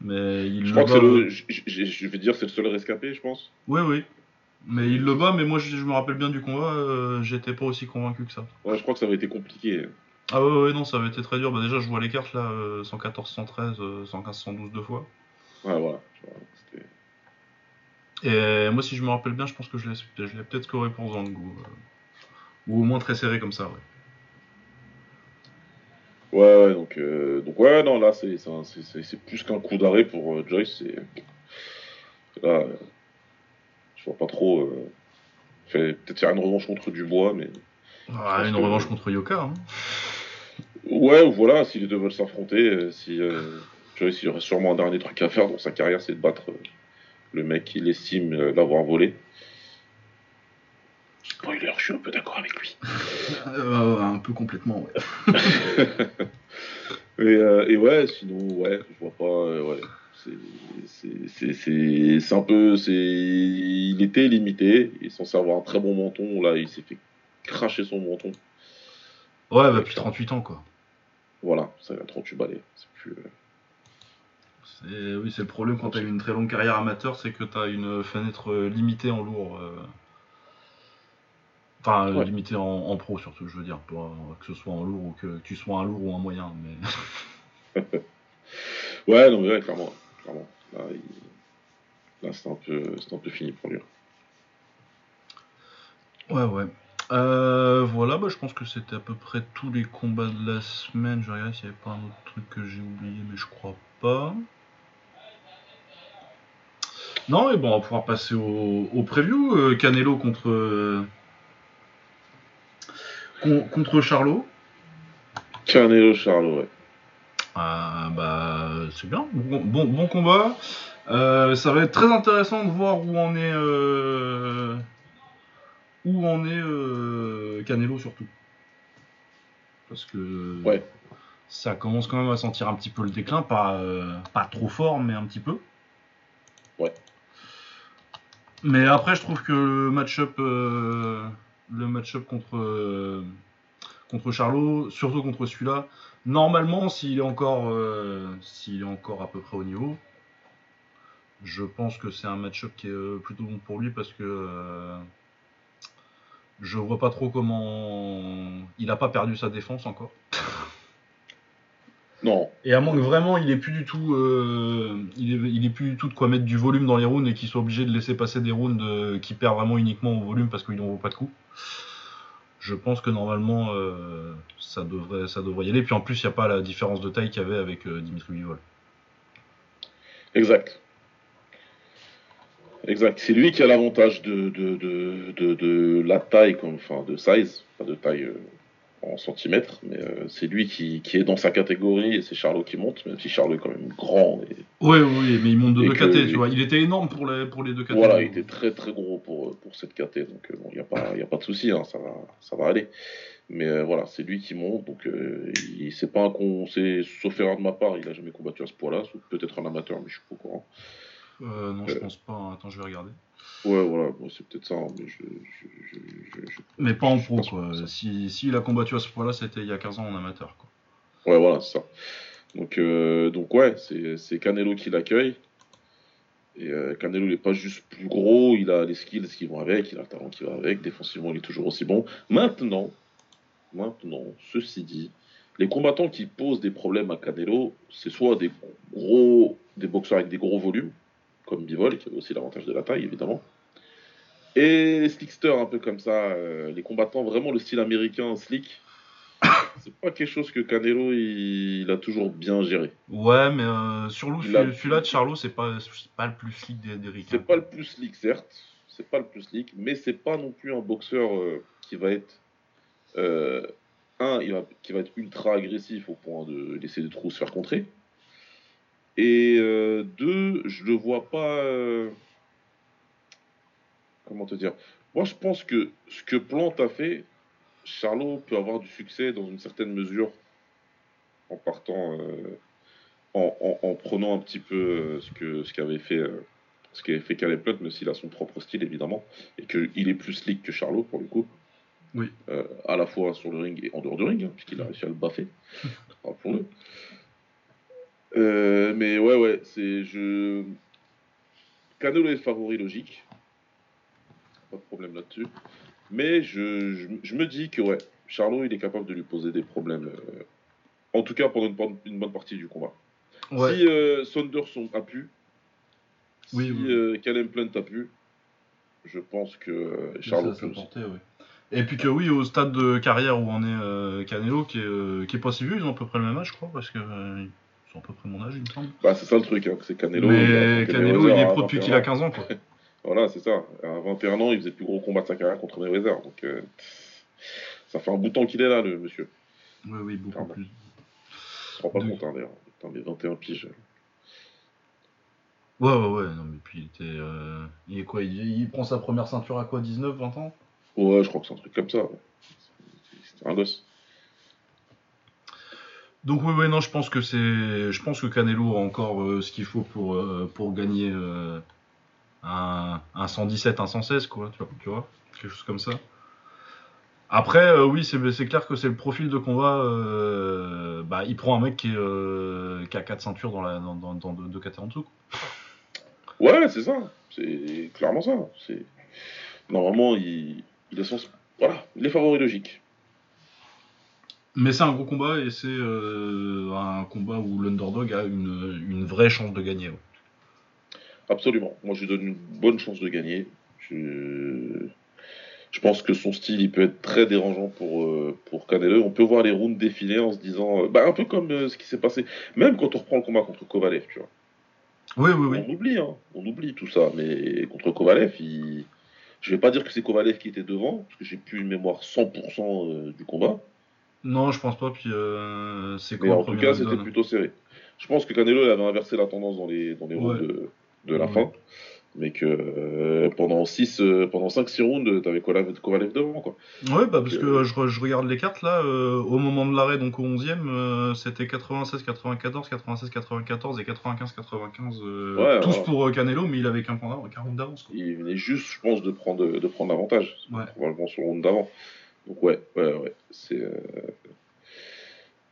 Mais il Je le crois que bat. c'est le je, je- je vais dire c'est le seul rescapé je pense. Oui, oui. Mais il le bat, mais moi je, je me rappelle bien du combat, euh, j'étais pas aussi convaincu que ça. Ouais je crois que ça avait été compliqué. Ah ouais, ouais, non, ça avait été très dur. Bah, déjà, je vois les cartes là, euh, 114, 113, euh, 115, 112 deux fois. Ouais, voilà. Et moi, si je me rappelle bien, je pense que je l'ai, peut-être scoré pour Zango. Euh, ou au moins très serré comme ça, ouais. Ouais, ouais, donc, euh, donc ouais, non, là, c'est, c'est, plus qu'un coup d'arrêt pour euh, Joyce. Là, je vois pas trop. Fait, peut-être faire une revanche contre Dubois, mais. une revanche contre Yoka. Hein. Ouais, ou voilà, si les deux veulent s'affronter, si Joyce, il aurait sûrement un dernier truc à faire dans sa carrière, c'est de battre le mec, il estime euh, l'avoir volé. Spoiler, je suis un peu d'accord avec lui. Euh, un peu complètement, ouais. Euh, et, ouais, sinon, ouais, je vois pas. ouais. C'est un peu. Il était limité, il est censé avoir un très bon menton. Là, il s'est fait cracher son menton. Ouais, bah, depuis 38 ans, quoi. Voilà, ça a 38 balais. C'est plus. Oui, c'est le problème quand tu as une très longue carrière amateur, c'est que tu as une fenêtre euh, limitée en lourd. Euh. Enfin, euh, limitée en, pro surtout, je veux dire, pour, que ce soit en lourd ou que, tu sois un lourd ou un moyen. Mais... ouais, non, mais ouais, clairement. Clairement. Là, c'est un, peu, un peu fini pour lui. Ouais, ouais. voilà, bah, je pense que c'était à peu près tous les combats de la semaine. Je regarde s'il n'y avait pas un autre truc que j'ai oublié, mais je crois pas. Non, et bon, on va pouvoir passer au, au preview. Euh, Canelo contre, euh, contre Charlot. Canelo Charlot, ouais. Ah, bah, c'est bien. Bon, bon, combat. Euh, ça va être très intéressant de voir où on est. où on est Canelo surtout. Parce que. Ouais. Ça commence quand même à sentir un petit peu le déclin, pas, pas trop fort, mais un petit peu. Ouais. Mais après, je trouve que le match-up, euh, le match-up contre euh, contre Charlot, surtout contre celui-là, normalement, s'il est encore, euh, s'il est encore à peu près au niveau, je pense que c'est un match-up qui est plutôt bon pour lui parce que je vois pas trop comment il a pas perdu sa défense encore. Non. Et à moins que vraiment il est plus du tout, euh, il, est, plus du tout de quoi mettre du volume dans les rounds et qu'il soit obligé de laisser passer des rounds euh, qui perdent vraiment uniquement au volume parce qu'il n'en vaut pas de coup. Je pense que normalement euh, ça devrait, ça devrait y aller. Puis en plus il n'y a pas la différence de taille qu'il y avait avec Dimitri Vivol. Exact. Exact. C'est lui qui a l'avantage de, de, la taille, comme, enfin de size, pas de taille en centimètres, mais euh, c'est lui qui, est dans sa catégorie et c'est Charlot qui monte, même si Charlot est quand même grand. Et, oui, oui, mais il monte de 2 KT, tu vois. Il était énorme pour les, pour les deux KT. Voilà, il était très très gros pour, pour cette KT, donc euh, bon, il n'y a, pas, a pas de souci, hein, ça, va, ça va aller. Mais euh, voilà, c'est lui qui monte, donc il c'est pas un con, sauf erreur de ma part, il a jamais combattu à ce poids-là, peut-être un amateur, mais je suis pas au courant. non, je pense pas, hein. attends, je vais regarder. Ouais, voilà, c'est peut-être ça, hein, mais je, Mais pas en pro, quoi. Si, si, il a combattu à ce point-là, c'était il y a 15 ans en amateur, quoi. Ouais, voilà, c'est ça. Donc, euh, donc ouais, c'est Canelo qui l'accueille. Et euh, Canelo, il n'est pas juste plus gros, il a les skills qui vont avec, il a le talent qui va avec, défensivement, il est toujours aussi bon. Maintenant, maintenant, ceci dit, les combattants qui posent des problèmes à Canelo, c'est soit des gros, des boxeurs avec des gros volumes, comme Bivol, qui avait aussi l'avantage de la taille, évidemment. Et Slickster, un peu comme ça, euh, les combattants, vraiment le style américain slick. C'est pas quelque chose que Canelo il, a toujours bien géré. Ouais, mais euh, sur celui-là de Charlot, c'est pas, pas le plus slick des C'est pas le plus slick, certes. C'est pas le plus slick, mais c'est pas non plus un boxeur euh, qui va être. un, il va, qui va être ultra agressif au point de laisser de trop se faire contrer. Et euh, deux, je ne vois pas. Euh, comment te dire? Moi, je pense que ce que Plante a fait, Charlot peut avoir du succès dans une certaine mesure en partant. Euh, en, prenant un petit peu ce que ce qu'avait fait ce qu'avait fait Caleb Plant, mais s'il a son propre style évidemment, et qu'il est plus slick que Charlot pour le coup. Oui. à la fois sur le ring et en dehors du ring, hein, puisqu'il a réussi à le baffer. Rappelons-le. Euh, mais ouais, ouais, c'est. Je... Canelo est favori logique. Pas de problème là-dessus. Mais je, je, me dis que, ouais, Charlot, il est capable de lui poser des problèmes. Euh, en tout cas, pendant une, bonne partie du combat. Si euh, Saunders a pu, si oui. Plant a pu, je pense que Charles ça, Et puis que oui, au stade de carrière où on est Canelo, qui est, qui est pas si vieux, ils ont à peu près le même âge, je crois, parce que sont à peu près mon âge, il me semble. Bah, c'est ça le truc, hein, c'est Canelo. Mais Canelo, il est pro depuis qu'il a 15 ans, quoi. voilà, c'est ça. À 21 ans, il faisait le plus gros combat de sa carrière contre Mayweather. Donc, euh, ça fait un bout de temps qu'il est là, le monsieur. Oui, oui, beaucoup plus. Je se rend pas compte, hein, d'ailleurs. Putain, mais 21 piges. Ouais, ouais, ouais. Non, mais puis il était. Euh... Il est quoi il, il, prend sa première ceinture à quoi 19, 20 ans? Ouais, je crois que c'est un truc comme ça. C'est un gosse. Donc oui, oui, non, je pense que c'est, je pense que Canelo a encore euh, ce qu'il faut pour euh, pour gagner euh, un, un, 117, un 116, quoi, tu vois, quelque chose comme ça. Après, oui, c'est clair que c'est le profil de combat. bah, il prend un mec qui, a 4 ceintures dans la dans, deux, en dessous. Ouais, c'est ça. C'est clairement ça. C'est normalement il, est son... voilà, il est favori logique. Mais c'est un gros combat et c'est euh, un combat où l'underdog a une, une, vraie chance de gagner. Absolument. Moi, je lui donne une bonne chance de gagner. Je, je pense que son style, il peut être très dérangeant pour, euh, pour Canelo. On peut voir les rounds défiler en se disant, euh, bah, un peu comme ce qui s'est passé, même quand on reprend le combat contre Kovalev, tu vois. Oui, oui, oui. On oublie, hein. on oublie tout ça. Mais contre Kovalev, il... je vais pas dire que c'est Kovalev qui était devant, parce que j'ai plus une mémoire 100% du combat. Non, je pense pas. Puis euh, c'est quoi en tout cas, c'était plutôt serré. Je pense que Canelo avait inversé la tendance dans les, dans les rounds de, de la fin. Mais que euh, pendant 6 euh, pendant 5-6 rounds, t'avais Kovalev devant quoi. Ouais, bah parce que je, je, regarde les cartes là, au moment de l'arrêt, donc au 11ème, c'était 96-94, 96-94 et 95-95, tous pour Canelo, mais il avait qu'un point d'avance. Il venait juste, je pense, de prendre, de prendre l'avantage, probablement sur le round d'avant. Donc ouais, ouais, ouais. C'est, euh,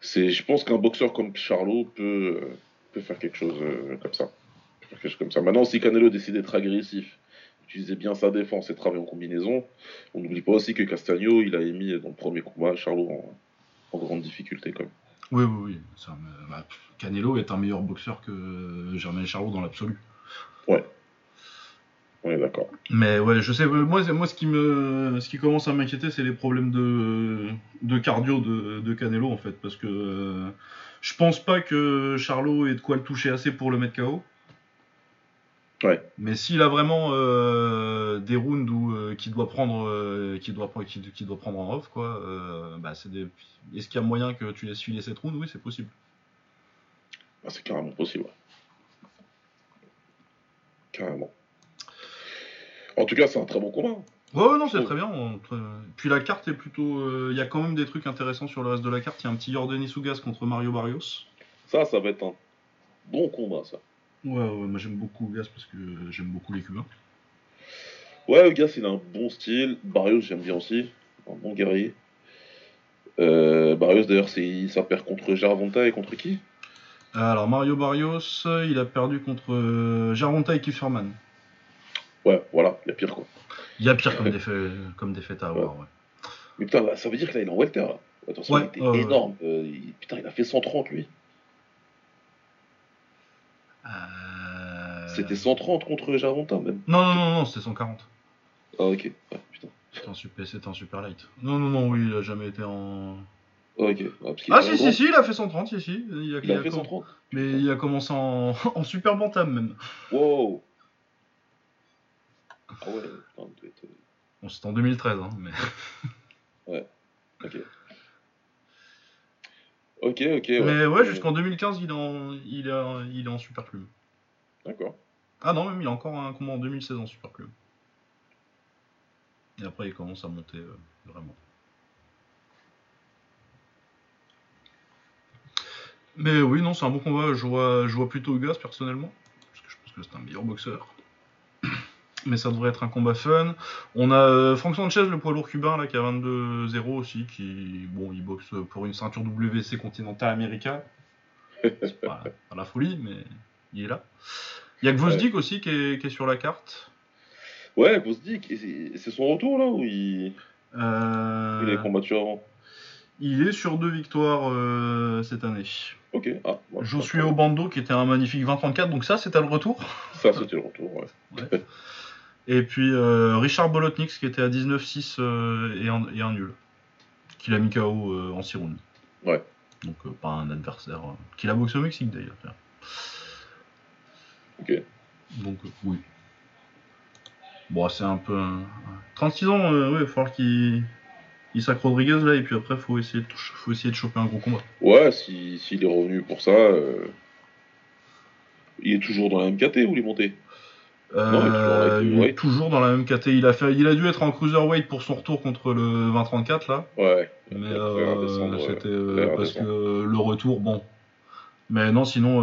c'est, je pense qu'un boxeur comme Charlot peut, euh, peut faire quelque chose euh, comme ça. Faire quelque chose comme ça. Maintenant, si Canelo décide d'être agressif, utiliser bien sa défense et travailler en combinaison, on n'oublie pas aussi que Castagno, il a émis dans le premier combat Charlot en, grande difficulté quand même. Oui, oui, oui. Bah, Canelo est un meilleur boxeur que Germain Charlot dans l'absolu. Ouais, d'accord. Mais ouais, je sais, moi, moi ce, qui me, ce qui commence à m'inquiéter, c'est les problèmes de, de cardio de, de, Canelo, en fait. Parce que euh, je pense pas que Charlot ait de quoi le toucher assez pour le mettre KO. Ouais. Mais s'il a vraiment euh, des rounds où euh, qu'il doit prendre, qui doit, qui, doit prendre en off, quoi, bah c'est des... est-ce qu'il y a moyen que tu laisses filer cette round? Oui, c'est possible. Ah, c'est carrément possible. Carrément. En tout cas, c'est un très bon combat. Ouais, non, c'est très bien. Puis la carte est plutôt. Euh, il y a quand même des trucs intéressants sur le reste de la carte. Il y a un petit Jordan Sugas contre Mario Barrios. Ça, ça va être un bon combat, ça. Ouais, ouais moi j'aime beaucoup Gas parce que j'aime beaucoup les Cubains. Ouais, Gas, il a un bon style. Barrios, j'aime bien aussi. Un bon guerrier. Euh, Barrios, d'ailleurs, ça perd contre Gervonta et contre qui? Alors, Mario Barrios, il a perdu contre euh, Gervonta et Kieferman. Ouais, voilà, il y a pire quoi. Il y a pire comme, défaite, comme défaite à avoir, ouais. Mais putain, ça veut dire que là, il est en welter. Là. Attention, il était énorme. Euh, putain, il a fait 130 lui. Euh... C'était 130 contre Jaronta même. Non, non, non, non, c'était 140. Ah, ok. Ouais, putain. C'était un, super, un super light. Non, non, non, oui, il a jamais été en. Ok. ah, si, si, si, il a fait 130, si, si. Il a, il a, fait 130. Mais il a commencé en, en super bantam même. Wow. Ah ouais, Bon, c'était en 2013, hein, mais. ouais, ok. Ok, ok. Mais ouais, jusqu'en 2015, il est en, il est, il est en super plume. D'accord. Ah non, même il a encore un combat en 2016 en super plume. Et après, il commence à monter euh, vraiment. Mais oui, non, c'est un bon combat. Je vois, je vois plutôt Gas personnellement. Parce que je pense que c'est un meilleur boxeur mais ça devrait être un combat fun. On a euh, Frank Sanchez, le poids lourd cubain, là, qui a 22-0 aussi, qui, bon, il boxe pour une ceinture WC Continental America. C'est pas, la folie, mais il est là. Il y a Gvozdik aussi qui est, sur la carte. Ouais, Gvozdik, c'est son retour là ou il, euh... il a combattu avant? Il est sur deux victoires euh, cette année. Ok. Ah, moi, Josué Obando qui était un magnifique 20-34, donc ça c'était le retour. Ça, c'était le retour, ouais. Et puis euh, Richard Bolotniks qui était à 19-6 euh, et, un, et un nul. Qu'il a mis KO euh, en 6 rounds. Ouais. Donc euh, pas un adversaire. qu'il a boxé au Mexique d'ailleurs. Ok. Donc oui. Bon, c'est un peu. un- 36 ans, euh, ouais, il va falloir qu'il. Il sac Rodriguez là, et puis après, faut essayer de, faut essayer de choper un gros combat. Ouais, si- s'il est revenu pour ça, euh, il est toujours dans la MKT ou il est monté? Euh, il toujours avec- il est ouais. toujours dans la même KT. Il a, fait, il a dû être en cruiserweight pour son retour contre le 20-34 là. Ouais. Mais euh, ouais. c'était euh, parce que le retour, bon. Mais non, sinon,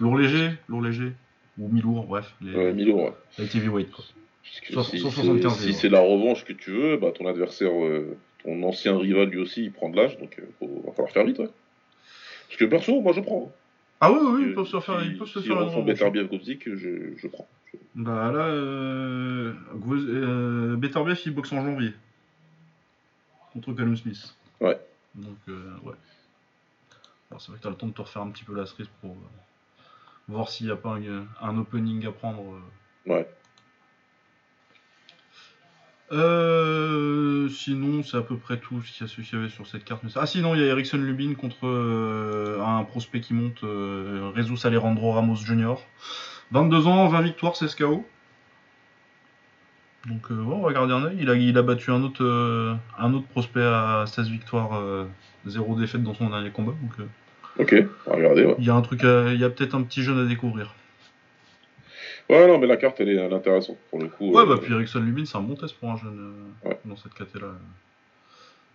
lourd léger, lourd léger, ou mi-lourd, bref, les, Ouais, Milo, ouais. light heavyweight quoi. Parce que Soix- si, 175 c'est- si c'est la revanche que tu veux, bah, ton adversaire, ton ancien rival lui aussi, il prend de l'âge, donc il va falloir faire vite. Ouais. Parce que perso, moi je prends. Ah oui, oui, ils peuvent se faire, si- ils peuvent se si faire. Beterbiev Gobzik, je, je prends. Bah là, euh, euh, Beterbiev il boxe en janvier contre Callum Smith. Ouais. Donc euh, ouais. Alors, c'est vrai que t'as le temps de te refaire un petit peu la cerise pour euh, voir s'il n'y a pas un, un opening à prendre. euh. Ouais. Euh, sinon, c'est à peu près tout ce qu'il y, avait sur cette carte. Ah sinon, il y a Erickson Lubin contre euh, un prospect qui monte, euh, Jesus Alejandro Ramos Jr. 22 ans, 20 victoires, 16 KO. Donc euh, ouais, on va garder un œil. Il a, il a battu un autre, un autre prospect à 16 victoires, euh, 0 défaite dans son dernier combat. Donc Ok, on va regarder, ouais. il y a un truc, à- il y a peut-être un petit jeune à découvrir. Ouais, non, mais la carte, elle est, elle est intéressante pour le coup. Ouais, euh, bah puis Erickson Lubin, c'est un bon test pour un jeune euh, Ouais. dans cette caté là.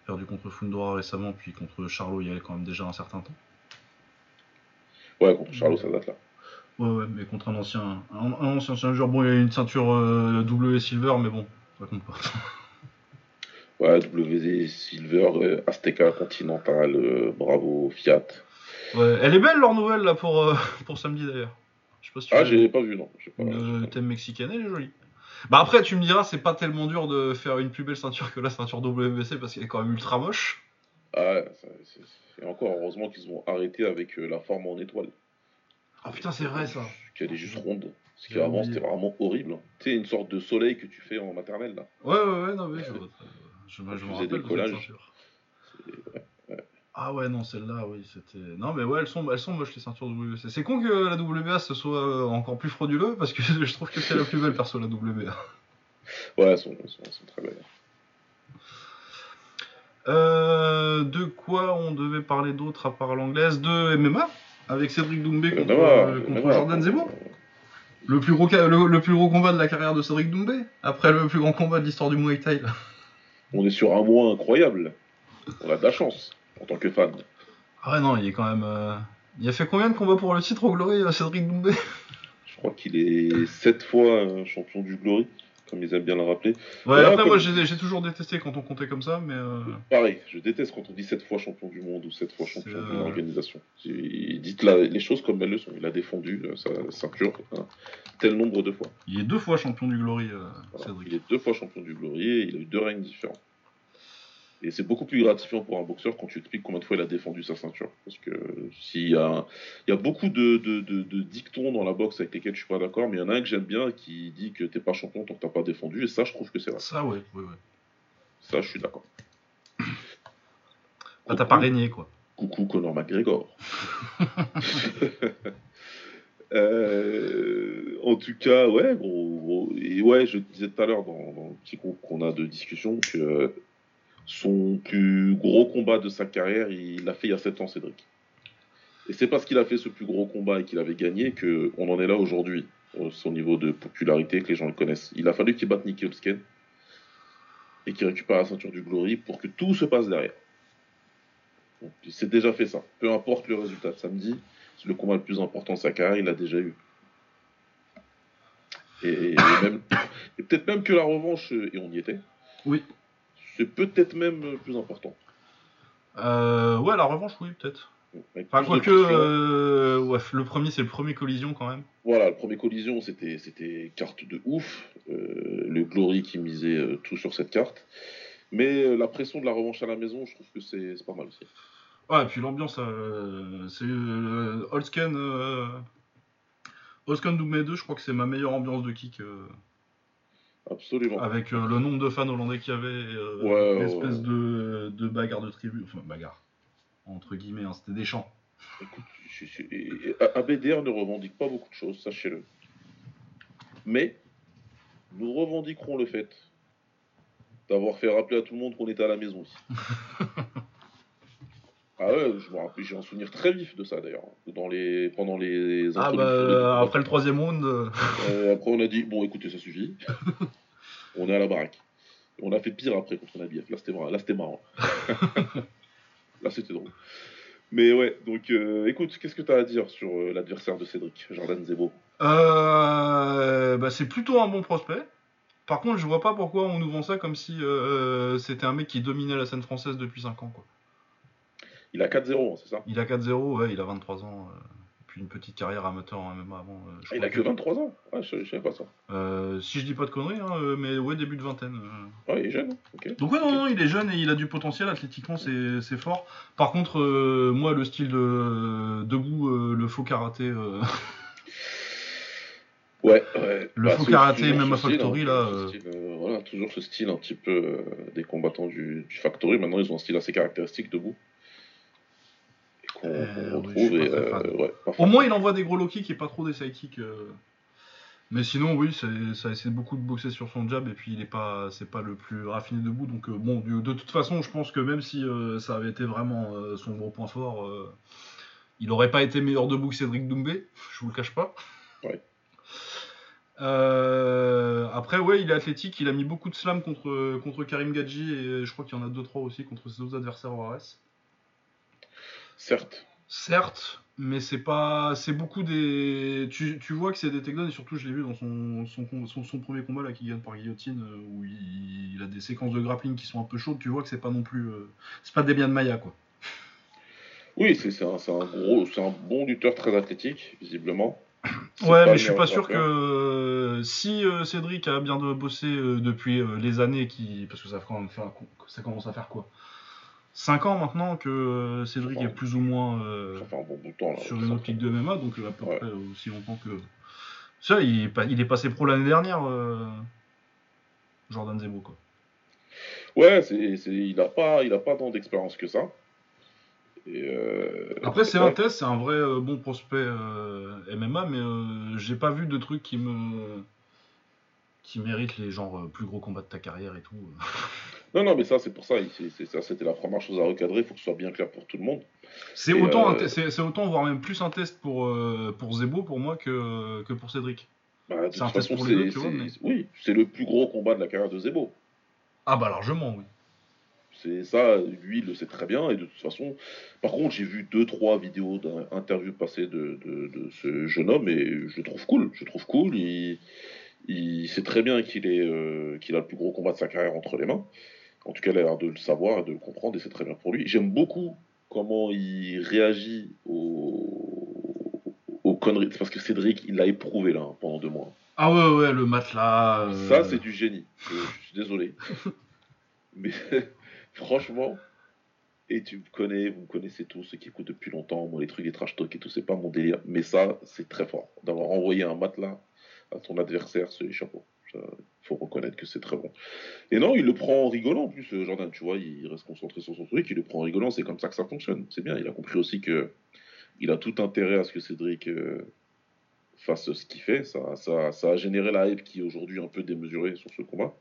Perdu contre Fundora récemment, puis contre Charlot il y avait quand même déjà un certain temps. Ouais, contre Charlot, ça date là. Ouais, ouais, mais contre un ancien, un, un ancien challenger. Bon, il y a une ceinture euh, W Silver, mais bon, ça compte pas. Ouais, WZ, Silver, euh, Azteca, Continental, euh, Bravo, Fiat. Ouais, elle est belle leur nouvelle là pour, pour samedi d'ailleurs. Je sais pas si tu Ah, j'ai pas vu, non. Pas- j'ai euh, thème mexicaine, elle est jolie. Bah après, tu me diras, c'est pas tellement dur de faire une plus belle ceinture que la ceinture WBC parce qu'elle est quand même ultra moche. Ah, et encore, heureusement qu'ils ont arrêté avec euh, la forme en étoile. Ah putain, c'est vrai ça. Qu'elle est juste ronde. J'avais qu'avant, oublié. c'était vraiment horrible. Tu sais, une sorte de soleil que tu fais en maternelle, là. Ouais, ouais, ouais, non, mais je, je, je, me faisais rappelle des collages. ceinture. Ah ouais, non, celle-là, oui, c'était. Non, mais ouais, elles sont, elles sont moches les ceintures WBC. C'est con que la WBA ce soit euh, encore plus frauduleux parce que je trouve que c'est la plus belle perso, la WBA. Ouais, elles sont, elles sont- elles sont très belles. Euh, de quoi on devait parler d'autre à part l'anglaise? De MMA avec Cédric Doumbé contre, MMA, euh, contre MMA, Jordan Zemmour. Le plus, gros, le, le plus gros combat de la carrière de Cédric Doumbé Après le plus grand combat de l'histoire du Muay Thai. là. On est sur un mois incroyable. On a de la chance en tant que fan. Ah ouais, non, il est quand même. euh, Il a fait combien de combats pour le titre au Glory, Cédric Doumbé? Je crois qu'il est sept fois euh, champion du Glory, comme ils aiment bien le rappeler. Ouais, après, comme- moi j'ai toujours détesté quand on comptait comme ça, mais. euh, Pareil, je déteste quand on dit sept fois champion du monde ou sept fois champion C'est, d'une euh, organisation. C'est- Dites la- les choses comme elles le sont. Il a défendu sa ceinture un tel nombre de fois. Il est deux fois champion du Glory, euh, Voilà. Cédric. Il est deux fois champion du Glory et il a eu deux règnes différents. Et c'est beaucoup plus gratifiant pour un boxeur quand tu expliques combien de fois il a défendu sa ceinture. Parce que s'il y a, il y a beaucoup de, de, de- de dictons dans la boxe avec lesquels je suis pas d'accord, mais il y en a un que j'aime bien qui dit que t'es pas champion tant que t'as pas défendu, et ça je trouve que c'est vrai. Ça, ouais, ouais, ouais. Ça je suis d'accord. Ah, t'as pas régné, quoi. Coucou Conor McGregor. Euh, en tout cas, ouais, gros, gros- et ouais, je disais tout à l'heure dans, dans le petit groupe qu'on a de discussion que son plus gros combat de sa carrière, il l'a fait il y a 7 ans, Cédric. Et c'est parce qu'il a fait ce plus gros combat et qu'il avait gagné que on en est là aujourd'hui, au son niveau de popularité, que les gens le connaissent. Il a fallu qu'il batte Nicky Hopkins et qu'il récupère la ceinture du Glory pour que tout se passe derrière. Il s'est déjà fait ça. Peu importe le résultat de samedi, c'est le combat le plus important de sa carrière, il l'a déjà eu. Et, et peut-être même que la revanche, et on y était, Oui. C'est peut-être même euh, plus important. Euh, ouais, la revanche, oui, peut-être. Enfin, quoique, euh, ouais, le premier, c'est le premier collision quand même. Voilà, le premier collision, c'était c'était carte de ouf. Euh, le Glory qui misait tout sur cette carte. Mais la pression de la revanche à la maison, je trouve que c'est c'est pas mal aussi. Ouais, et puis l'ambiance, c'est Holsken Doomé 2, je crois que c'est ma meilleure ambiance de kick. Absolument. avec euh, le nombre de fans hollandais qu'il y avait, euh, Ouais, l'espèce ouais. de, de bagarre de tribu. Enfin, bagarre. Entre guillemets, hein, c'était des chants. Écoute, je- ABDR ne revendique pas beaucoup de choses, sachez-le. Mais nous revendiquerons le fait d'avoir fait rappeler à tout le monde qu'on était à la maison aussi. ah ouais, j'ai un souvenir très vif de ça d'ailleurs. Dans les, pendant les Ah bah, euh, après le troisième round. euh, Euh, après, on a dit, bon, écoutez, ça suffit. on est à la baraque. On a fait pire après contre Nabiev. Là, c'était marrant. Là, c'était marrant. Là, c'était drôle. Mais ouais, donc, euh, écoute, qu'est-ce que tu as à dire sur euh, l'adversaire de Cédric, Jordan Zebo? Bah, c'est plutôt un bon prospect. Par contre, je vois pas pourquoi on nous vend ça comme si c'était un mec qui dominait la scène française depuis 5 ans. Quoi. Il a 4-0, hein, c'est ça? Il a 4-0, ouais, il a 23 ans. euh, puis une petite carrière amateur en MMA avant. euh, je Ah, Il a que 23 ans? Ouais, je, je savais pas ça. Euh, si je dis pas de conneries, hein, mais ouais, début de vingtaine. Ouais, il est jeune. Donc ouais, non, non, il est jeune et il a du potentiel, athlétiquement c'est c'est fort. Par contre, moi, le style de debout, le faux karaté, Ouais, ouais. Le faux c'est karaté, même à Factory, hein, là, euh. style, euh, voilà, toujours ce style un petit peu euh, des combattants du, du Factory. Maintenant, ils ont un style assez caractéristique debout. Qu'on Euh, retrouve. et, euh, ouais, pas Au moins, il envoie des gros low kicks et pas trop des side kicks. euh. Mais sinon, oui, ça essaie beaucoup de boxer sur son jab et puis il est pas, c'est pas le plus raffiné debout. Donc euh, bon, du- de toute façon, je pense que même si euh, ça avait été vraiment euh, son gros point fort, euh, il aurait pas été meilleur debout que Cédric Doumbé. Je vous le cache pas. Ouais. Euh, après, ouais, il est athlétique. Il a mis beaucoup de slams contre, contre Karim Gadji et je crois qu'il y en a 2-3 aussi contre ses autres adversaires au RS. Certes. Certes, mais c'est pas, c'est beaucoup des. Tu, tu vois que c'est des takedowns et surtout je l'ai vu dans son, son, com- son, son premier combat là qui gagne par guillotine euh, où il, il a des séquences de grappling qui sont un peu chaudes. Tu vois que c'est pas non plus, euh, c'est pas des biens de Maya quoi. Oui, c'est un, c'est un gros, c'est un bon lutteur très athlétique, visiblement. Ouais, mais je suis pas sûr que euh, si euh, Cédric a bien bossé depuis les années qui, parce que ça commence à faire quoi 5 ans maintenant que euh, Cédric est plus ou moins euh, Ça fait un bon bout de temps. Là, sur une optique de MMA, donc euh, à peu Ouais. près aussi longtemps que. Ça, il est, pas- il est passé pro l'année dernière, euh, Jordan Zebo, quoi. Ouais, c'est, c'est, il a pas, il a pas tant d'expérience que ça. Et euh, Après, c'est ouais. un test, c'est un vrai bon prospect MMA, mais j'ai pas vu de trucs qui me. qui méritent les genre euh, plus gros combats de ta carrière et tout. Non, non, mais ça, c'est pour ça. c'était la première chose à recadrer. Il faut que ce soit bien clair pour tout le monde. C'est autant, euh, c'est, autant, voire même plus un test pour, euh, pour Zebo pour moi que, que pour Cédric. Bah, C'est un test pour les deux, tu vois, c'est- mais- oui, c'est le plus gros combat de la carrière de Zebo. Ah bah largement, oui. C'est ça, lui, il le sait très bien. Et de toute façon, par contre, j'ai vu deux, trois vidéos d'interviews passées de, de, de ce jeune homme et je le trouve cool. Je le trouve cool. Il, il sait très bien qu'il est, euh, qu'il a le plus gros combat de sa carrière entre les mains. En tout cas, il a l'air de le savoir et de le comprendre et c'est très bien pour lui. J'aime beaucoup comment il réagit aux, aux conneries. C'est parce que Cédric, il l'a éprouvé là hein, pendant deux mois. Ah ouais, ouais, le matelas. euh, Ça, c'est du génie. Je, suis désolé. Mais franchement, et tu me connais, vous me connaissez tous, ceux qui écoutent depuis longtemps, moi, les trucs des trash talk et tout, c'est pas mon délire. Mais ça, c'est très fort. D'avoir envoyé un matelas à ton adversaire, c'est les chapeaux. Il faut reconnaître que c'est très bon. Et non, il le prend en rigolant en plus, euh, Jordan, tu vois, il reste concentré sur son truc, il le prend en rigolant, c'est comme ça que ça fonctionne. C'est bien, il a compris aussi que il a tout intérêt à ce que Cédric euh, fasse ce qu'il fait. Ça, ça, ça a généré la hype qui est aujourd'hui un peu démesurée sur ce combat.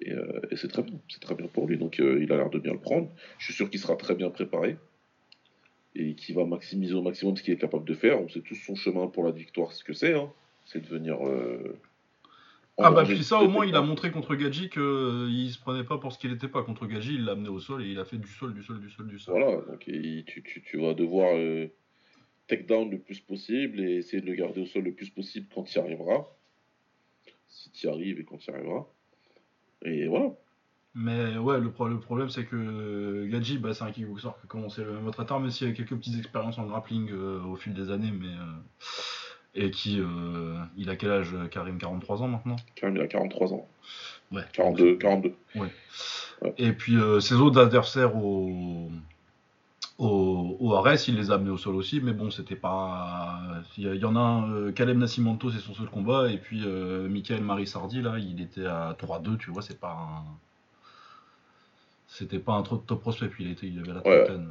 Et, euh, c'est très bien, c'est très bien pour lui. Donc euh, il a l'air de bien le prendre. Je suis sûr qu'il sera très bien préparé et qu'il va maximiser au maximum ce qu'il est capable de faire. On sait tous son chemin pour la victoire, ce que c'est. Hein. C'est de venir. euh, Ah bah engranger puis ça au moins il a montré contre Gadji que euh, il se prenait pas pour ce qu'il était pas contre Gadji, il l'a amené au sol et il a fait du sol, du sol, du sol, du sol. Voilà, donc il- tu, tu, tu vas devoir euh, take down le plus possible et essayer de le garder au sol le plus possible quand tu y arriveras. Si tu y arrives et quand tu y arriveras. Et voilà. Mais ouais le, pro- le problème c'est que Gadji bah, c'est un kickboxer qui a commencé le même tard même s'il a quelques petites expériences en grappling euh, au fil des années mais euh, Et qui. il a quel âge, Karim? 43 ans maintenant? Karim, il a 43 ans. Ouais. 42, 42. Ouais. Et puis ses autres adversaires au, au, au Ares, il les a amenés au sol aussi, mais bon, c'était pas. Il y, en a un, euh, Caleb Nascimento, c'est son seul combat, et puis euh, Michael Marissardi, là, il était à 3-2, tu vois, c'est pas un. C'était pas un trop top prospect, puis il, était, il avait la trentaine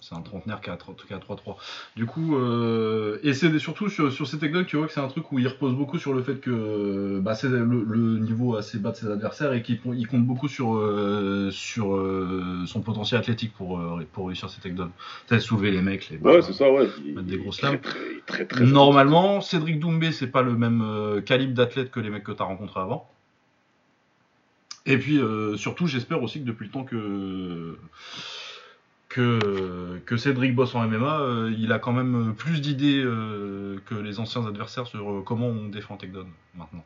c'est un trentenaire qui a, 3-3. Du coup, euh, et c'est surtout sur, sur ces techniques, tu vois que c'est un truc où il repose beaucoup sur le fait que bah, c'est le, niveau assez bas de ses adversaires et qu'il il compte beaucoup sur, euh, sur euh, son potentiel athlétique pour, pour réussir ses takedowns. Tu soulever les mecs, les ouais, c'est ça, ouais. mettre des grosses lames. Normalement, Cédric Doumbé, c'est pas le même calibre d'athlète que les mecs que tu as rencontrés avant. Et puis, surtout, j'espère aussi que depuis le temps que que, Cédric bosse en MMA, euh, il a quand même plus d'idées euh, que les anciens adversaires sur euh, comment on défend Takedown maintenant.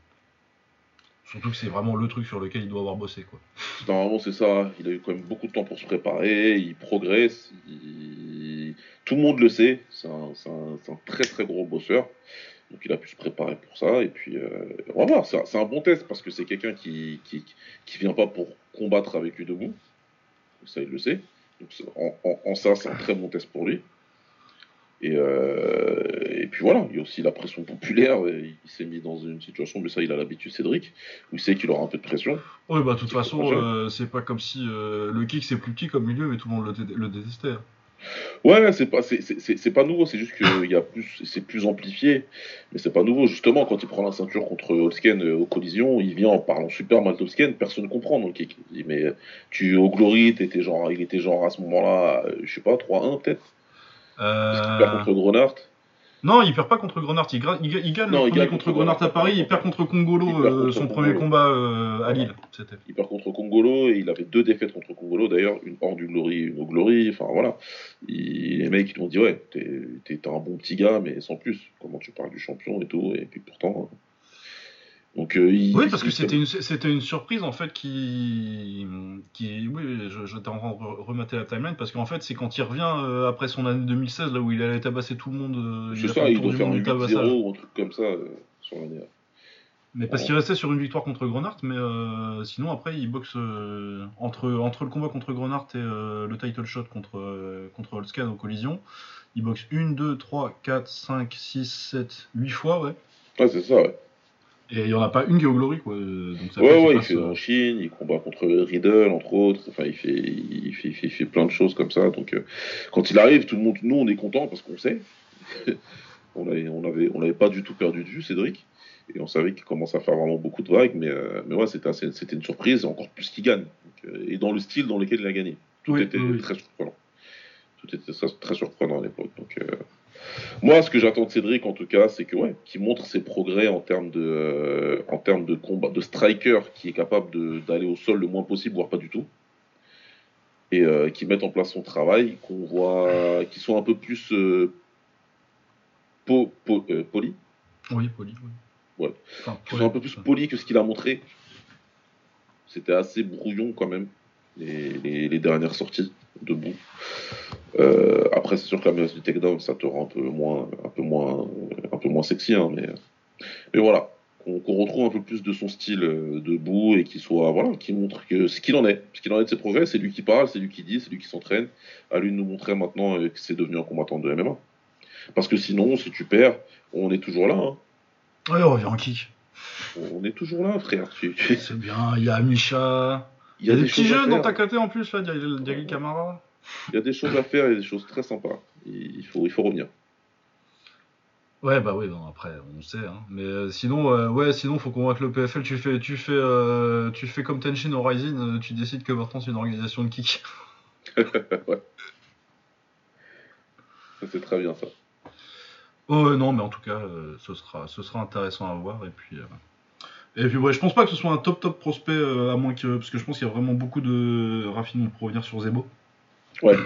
Surtout que c'est vraiment le truc sur lequel il doit avoir bossé. Quoi. Normalement, c'est ça. Il a eu quand même beaucoup de temps pour se préparer. Il progresse. Tout le monde le sait. C'est un, très très gros bosseur. Donc il a pu se préparer pour ça. Et puis, on va voir. C'est un bon test parce que c'est quelqu'un qui, qui, qui vient pas pour combattre avec lui debout. Ça, il le sait en, ça, c'est un très bon test pour lui. Et, euh, et, puis voilà, il y a aussi la pression populaire. Il s'est mis dans une situation, mais ça, il a l'habitude, Cédric, où il sait qu'il aura un peu de pression. Oui, bah, de toute façon, euh, c'est pas comme si euh, le kick c'est plus petit comme milieu, mais tout le monde le, détestait. Hein. Ouais, c'est pas, c'est, pas nouveau, c'est juste que y a plus, c'est plus amplifié, mais c'est pas nouveau. Justement, quand il prend la ceinture contre Holsken euh, aux collisions, il vient en parlant super mal d'Holsken, personne ne comprend donc Il dit, mais tu au Glory, t'étais genre, il était genre à ce moment-là, euh, je sais pas, 3-1 peut-être? Euh... contre Grenard. Non, il perd pas contre Grenard. Il, gagne le premier contre Grenard à Paris. Il perd contre Congolo, euh, son premier combat euh, à Lille. Il perd contre Congolo et il avait deux défaites contre Congolo. D'ailleurs, une hors du Glory, une au Glory. Enfin voilà. les mecs, ils lui ont dit Ouais, t'es un bon petit gars, mais sans plus. Comment tu parles du champion et tout. Et puis pourtant, donc, euh, oui, parce que c'était une, c'était une surprise en fait qui, qui oui, je, je t'ai en remater la timeline parce qu'en fait c'est quand il revient euh, après son année 2016 là où il allait tabasser tout le monde. Euh, c'est ça, il doit faire un 8-0 ou un truc comme ça sur l'année. Mais parce qu'il restait sur une victoire contre Grenard, mais sinon après il boxe entre, entre le combat contre Grenard et le title shot contre, contre Holskan en collision. Il boxe 1, 2, 3, 4, 5, 6, 7, 8 fois, ouais. Ouais, c'est ça, ouais. Et il n'y en a pas une qui est au Glory, quoi. Donc ça ouais, ouais, il fait en Chine, il combat contre Riddle, entre autres. Enfin, il fait, il fait, il fait, plein de choses comme ça. Donc, euh, quand il arrive, tout le monde, nous, on est content parce qu'on sait. on avait, on avait, on l'avait pas du tout perdu de vue, Cédric. Et on savait qu'il commence à faire vraiment beaucoup de vagues, mais, euh, mais ouais, c'était, c'était une surprise, encore plus qu'il gagne. Euh, et dans le style dans lequel il a gagné. Tout était très surprenant. Tout était très, très surprenant à l'époque. Donc, moi, ce que j'attends de Cédric, en tout cas, c'est que ouais, qu'il montre ses progrès en termes de, euh, en termes de combat, de striker qui est capable d'aller au sol le moins possible, voire pas du tout, et euh, qui mette en place son travail, qu'on voit, qui soit un peu plus euh, po, poli. Oui, poli. Oui. Ouais. qui soit un peu plus poli que ce qu'il a montré. C'était assez brouillon quand même les, les dernières sorties debout. Euh, après, c'est sûr que la menace du takedown, ça te rend un peu moins, un peu moins, un peu moins sexy, hein, mais, mais voilà, qu'on retrouve un peu plus de son style euh, debout et qu'il soit, voilà, qui montre que ce qu'il en est, ce qu'il en est de ses progrès, c'est lui qui parle, c'est lui qui dit, c'est lui qui s'entraîne. À lui de nous montrer maintenant euh, que c'est devenu un combattant de MMA. Parce que sinon, si tu perds, on est toujours là. Hein. Ouais, on revient en kick. On est toujours là, frère. C'est bien, il y a Misha. Il y a, des, petits jeux dans ta côté en plus, là, il y a Camara. Il y a des choses à faire, il y a des choses très sympas. Il faut, il faut revenir. Ouais, bah oui, après, on sait. Hein. Mais euh, sinon, euh, ouais, sinon, faut convaincre le PFL. Tu fais, tu fais, euh, tu fais comme Tenshin au Rising, tu décides que maintenant c'est une organisation de kick. ouais. C'est très bien ça. Oh non, mais en tout cas, ce sera, ce sera intéressant à voir. Et puis, et puis ouais, je pense pas que ce soit un top top prospect, à moins que, parce que je pense qu'il y a vraiment beaucoup de raffinement pour revenir sur Zebo. Ouais.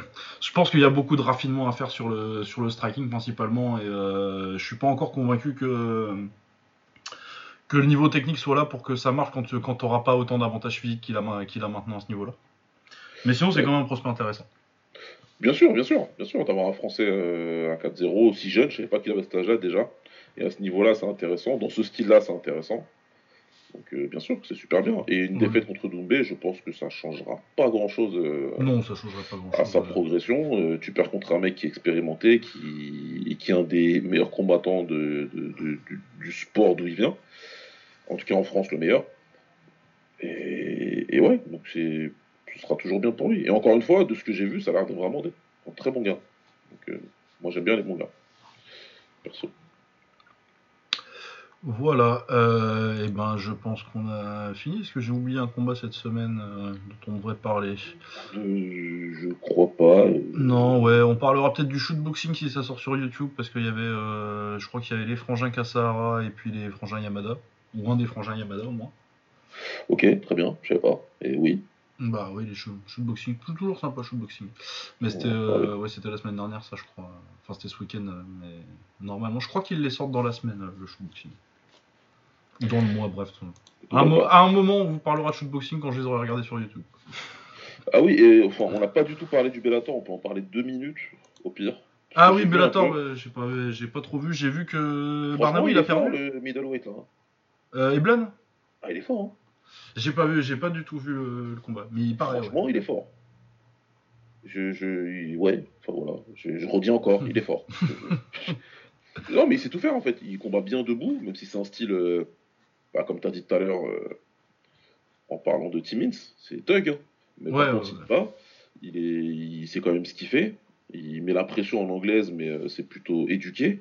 Je pense qu'il y a beaucoup de raffinement à faire sur le, sur le striking principalement et euh, je suis pas encore convaincu que, que le niveau technique soit là pour que ça marche quand, quand tu n'auras pas autant d'avantages physiques qu'il a, qu'il a maintenant à ce niveau-là. Mais sinon, c'est quand même un prospect intéressant. Bien sûr, bien sûr, bien sûr, d'avoir un Français euh, à 4-0 aussi jeune, je savais pas qu'il avait cet âge-là déjà. Et à ce niveau-là, c'est intéressant. Dans ce style-là, c'est intéressant. Donc euh, bien sûr que c'est super bien. Et une Ouais. défaite contre Doumbé, je pense que ça changera pas grand-chose euh, Non, ça changerait pas grand-chose. à sa progression. Euh, tu perds contre un mec qui est expérimenté, qui, qui est un des meilleurs combattants de, de- de- du, du sport d'où il vient. En tout cas en France, le meilleur. Et, et ouais, donc c'est, ce sera toujours bien pour lui. Et encore une fois, de ce que j'ai vu, ça a l'air vraiment d'être un très bon gars. Donc moi j'aime bien les bons gars. Perso. Voilà, euh, et ben je pense qu'on a fini. Est-ce que j'ai oublié un combat cette semaine euh, dont on devrait parler? Euh, je crois pas. Non, ouais, on parlera peut-être du shootboxing si ça sort sur YouTube parce qu'il y avait, je crois qu'il y avait les frangins Kasahara et puis les frangins Yamada, ou un des frangins Yamada au moins. Ok, très bien, je sais pas. Et oui. Bah oui, les shoot- shootboxing, toujours sympa shootboxing. Mais c'était Ouais, ouais, c'était la semaine dernière, ça je crois. Enfin, c'était ce week-end, mais normalement, je crois qu'ils les sortent dans la semaine, le shootboxing. Dans le mois, bref. À un, à un moment, on vous parlera de shootboxing quand je les aurai regardés sur YouTube. Ah oui, et enfin, on n'a pas du tout parlé du Bellator, on peut en parler deux minutes, au pire. Ah oui, Bellator, ouais, j'ai pas, j'ai pas trop vu. J'ai vu que Barnaoui, il est a fort, perdu. le middleweight là. hein. Euh, Eblen Ah, il est fort, hein. J'ai pas vu, j'ai pas du tout vu le, le combat. Mais il paraît. Franchement, ouais. il est fort. Je, je, il- ouais, enfin voilà, je, je redis encore, il est fort. non, mais il sait tout faire en fait. Il combat bien debout, même si c'est un style, euh, bah, comme tu as dit tout à l'heure, euh, en parlant de Timmins, c'est Tug. hein. Mais Ouais, par contre, ouais, il va, il, est, il sait quand même ce qu'il fait. Il met la pression en anglaise, mais euh, c'est plutôt éduqué.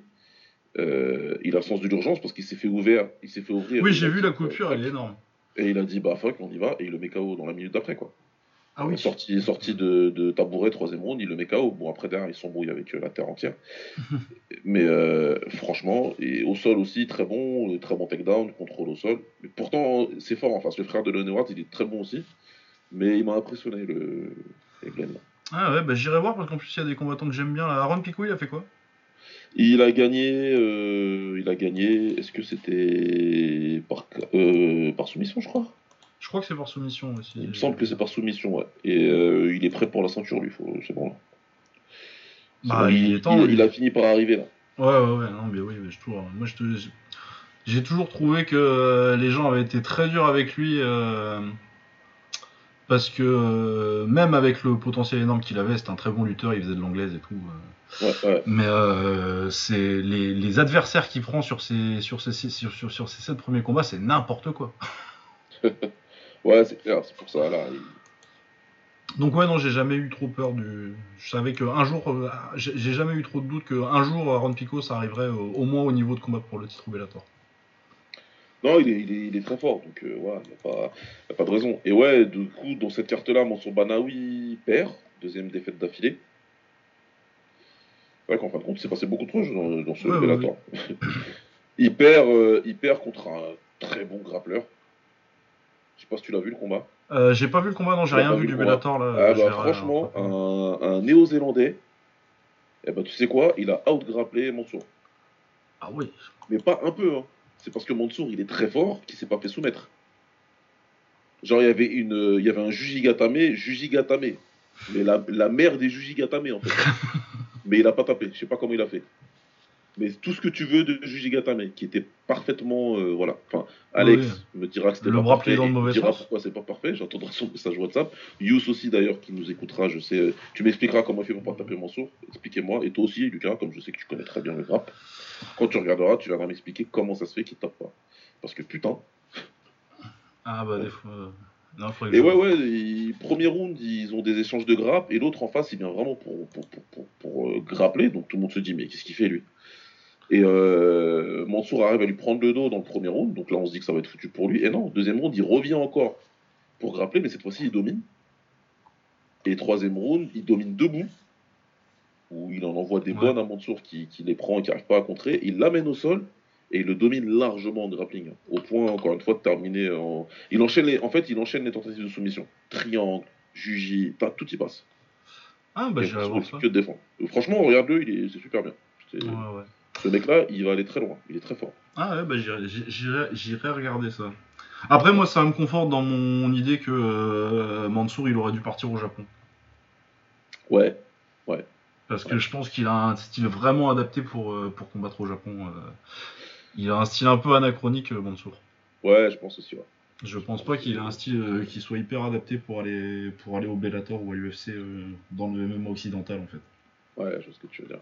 Euh, il a le sens de l'urgence parce qu'il s'est fait ouvert, il s'est fait ouvrir. Oui, j'ai vu la coupure, elle est énorme. Et il a dit bah fuck, on y va, et il le met KO dans la minute d'après quoi. Ah oui. Sorti, sorti de, de tabouret, troisième round, il le met KO. Bon, après, derrière, il s'embrouille avec euh, la terre entière. Mais euh, franchement, et au sol aussi, très bon, euh, très bon takedown, contrôle au sol. Mais pourtant, c'est fort en face. Le frère de Leon Edwards, il est très bon aussi. Mais il m'a impressionné, le Evelyn. Ah ouais, bah j'irai voir parce qu'en plus il y a des combattants que j'aime bien. Là. Aaron Pico, il a fait quoi? Il a gagné, euh, il a gagné, est-ce que c'était par, euh, par soumission, je crois? Je crois que c'est par soumission aussi. Il me semble que c'est par soumission, ouais. Et euh, il est prêt pour la ceinture, lui, faut... c'est bon. Bah, bon, il il, est temps, il- lui. il a fini par arriver, là. Ouais, ouais, ouais, non, mais oui, mais je trouve. Moi, je te- j'ai toujours trouvé que euh, les gens avaient été très durs avec lui. euh, parce que euh, même avec le potentiel énorme qu'il avait, c'était un très bon lutteur, il faisait de l'anglaise et tout. Ouais, ouais. Mais euh, c'est les, les adversaires qu'il prend sur ses, sur, ses, sur, sur, sur ses sept premiers combats, c'est n'importe quoi. Ouais, c'est clair, c'est pour ça, là. il- Donc ouais, non, j'ai jamais eu trop peur du... Je savais qu'un jour, euh, j'ai jamais eu trop de doute qu'un jour, Aaron Pico, ça arriverait euh, au moins au niveau de combat pour le titre Bellator. Non, il est, il est, il est très fort, donc euh, voilà, il n'y a, a pas de raison. Et ouais, du coup, dans cette carte-là, Mansour Banaoui perd, deuxième défaite d'affilée. Vrai qu'en fin de compte, il s'est passé beaucoup de choses dans, dans ce Ouais, ouais, Bellator. il, perd, euh, il perd contre un très bon grappleur. Je sais pas si tu l'as vu le combat. Euh, j'ai pas vu le combat, non, j'ai rien vu vu du Bellator là. Ah bah franchement, un, un néo-zélandais, eh ben, tu sais quoi, il a out-grapplé Mansour. Ah oui. Mais pas un peu, hein. C'est parce que Mansour, il est très fort, qu'il s'est pas fait soumettre. Genre, il y avait, une, il y avait un Jujigatame, Jujigatame. Mais la, la mère des Jujigatame, en fait. Mais il a pas tapé, je sais pas comment il a fait. Mais tout ce que tu veux de Jujigatame, qui était parfaitement. euh, voilà. Enfin, Alex me dira que c'était Le pas parfait. dans le mauvais me dira sens. pourquoi c'est pas parfait. J'entendrai son message WhatsApp. Yous aussi, d'ailleurs, qui nous écoutera, je sais. euh, Tu m'expliqueras comment il fait pour pas taper Mansour. Expliquez-moi. Et toi aussi, Lucas, comme je sais que tu connais très bien le rap. Quand tu regarderas, tu viendras m'expliquer comment ça se fait qu'il tape pas. Parce que putain. Ah bah des fois. euh, Non, Et ouais, ouais, ils- premier round, ils ont des échanges de grappes, et l'autre en face, il vient vraiment pour, pour, pour, pour, pour, euh, grappler, donc tout le monde se dit, mais qu'est-ce qu'il fait lui? Et euh, Mansour arrive à lui prendre le dos dans le premier round, donc là on se dit que ça va être foutu pour lui, et non, deuxième round, il revient encore pour grappler, mais cette fois-ci, il domine. Et troisième round, il domine debout, où il en envoie des Ouais. bonnes à Mansour qui, qui les prend et qui n'arrive pas à contrer, il l'amène au sol, et il le domine largement en grappling, au point, encore une fois, de terminer en, il enchaîne les, en fait, il enchaîne les tentatives de soumission. Triangle, Juji, pas tout y passe. Ah bah fait que de défendre. Franchement, regarde-le, est, c'est super bien. Ouais, ouais. Ce mec-là, il va aller très loin. Il est très fort. Ah ouais, bah j'irai- regarder ça. Après, moi, ça me conforte dans mon idée que euh, Mansour, il aurait dû partir au Japon. Ouais. Ouais. Parce que je pense qu'il a un style vraiment adapté pour, euh, pour combattre au Japon. euh. Il a un style un peu anachronique, Mansour. Ouais, je pense aussi, ouais. Je pense pas qu'il ait un style qui soit hyper adapté pour aller, pour aller au Bellator ou à l'UFC dans le MMA occidental en fait. Ouais, je vois ce que tu veux dire.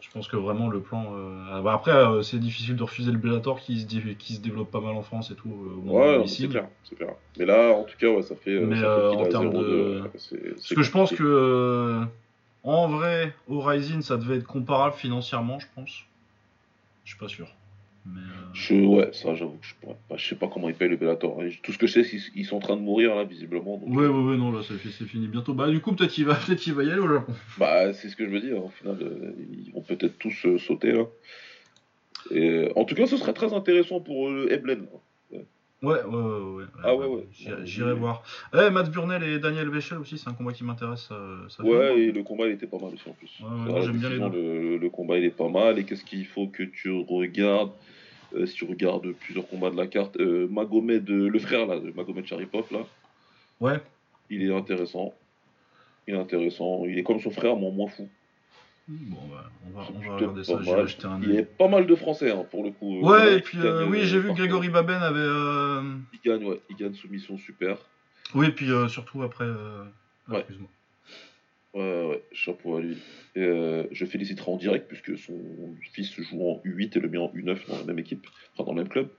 Je pense que vraiment le plan. euh, ah bah après, euh, c'est difficile de refuser le Bellator qui se, dé- qui se développe pas mal en France et tout. euh, Ouais, c'est clair, c'est clair. Mais là, en tout cas, ouais, ça fait. euh, Mais, ça fait qu'il en termes 0-2, de- Parce que je pense que en vrai, Rising, ça devait être comparable financièrement, je pense. Je suis pas sûr. Mais euh, Je, ouais, ça, j'avoue que je pourrais pas. Je sais pas comment ils payent le Bellator. Tout ce que je sais, c'est qu'ils ils sont en train de mourir, là, visiblement. donc, ouais, euh, ouais, ouais, non, là, c'est fini bientôt. Bah, du coup, peut-être qu'il va, peut-être qu'il va y aller au Japon. Bah, c'est ce que je me dis. hein, Au final, euh, ils vont peut-être tous euh, sauter, là. Et, en tout cas, ce serait très intéressant pour Eblen. là. Ouais, ouais, ouais, ouais. Ah ouais, ouais. J'irai- voir. Eh, Matt Burnell et Daniel Vechel aussi, c'est un combat qui m'intéresse. fait Ouais, et le combat, il était pas mal aussi, en plus. Ouais, j'aime bien les deux. Le, le combat, il est pas mal. Et qu'est-ce qu'il faut que tu regardes? Euh, Si tu regardes plusieurs combats de la carte, euh, Magomed, euh, le frère, là, de Magomed Sharipov, là, Ouais, il est intéressant. Il est intéressant. Il est comme son frère, mais moins fou. bon, bah, on va, on va regarder ça. Un Il y a pas mal de Français, hein, pour le coup. En Ouais, et puis, euh, oui, euh, j'ai vu. Grégory Baben avait. euh, Il gagne, ouais. Il gagne soumission super. Oui, et puis euh, surtout après. euh, Ouais. Excuse-moi. Ouais, ouais, chapeau à lui. Et, euh, je féliciterai en direct puisque son fils joue en U8 et le mien en U9 dans la même équipe, enfin dans le même club.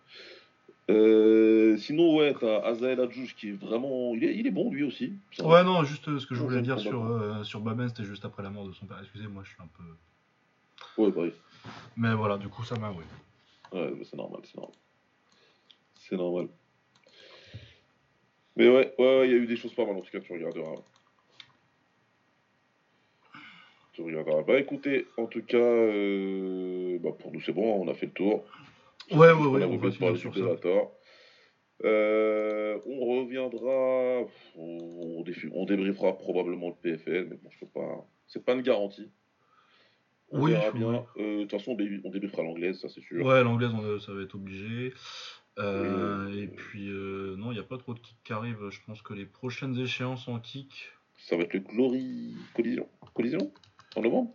Euh, sinon, ouais, t'as Azael Adjouj qui est vraiment. Il est, il est bon lui aussi. Ouais, non, juste euh, ce que je voulais dire sur, euh, sur Baben, c'était juste après la mort de son père. Excusez-moi, je suis un peu. Ouais, bah oui. Mais voilà, du coup, ça m'a, oui. Ouais, bah, c'est normal, c'est normal. C'est normal. Mais ouais, ouais, ouais, il y a eu des choses pas mal en tout cas, tu regarderas. Bah écoutez, en tout cas, euh, bah, pour nous c'est bon, on a fait le tour. Ouais, ouais, On ouais, a on va finir sur ça. Euh, on reviendra, on, débriefera probablement le PFL, mais bon, je peux pas. C'est pas une garantie. On Oui, verra. Euh, De toute façon, on dé- on débriefera l'anglaise, ça c'est sûr. Ouais, l'anglaise, on, euh, ça va être obligé. Euh, et puis, euh, non, il n'y a pas trop de kicks qui arrivent. Je pense que les prochaines échéances en kick. Ça va être le Glory Collision. Collision? En novembre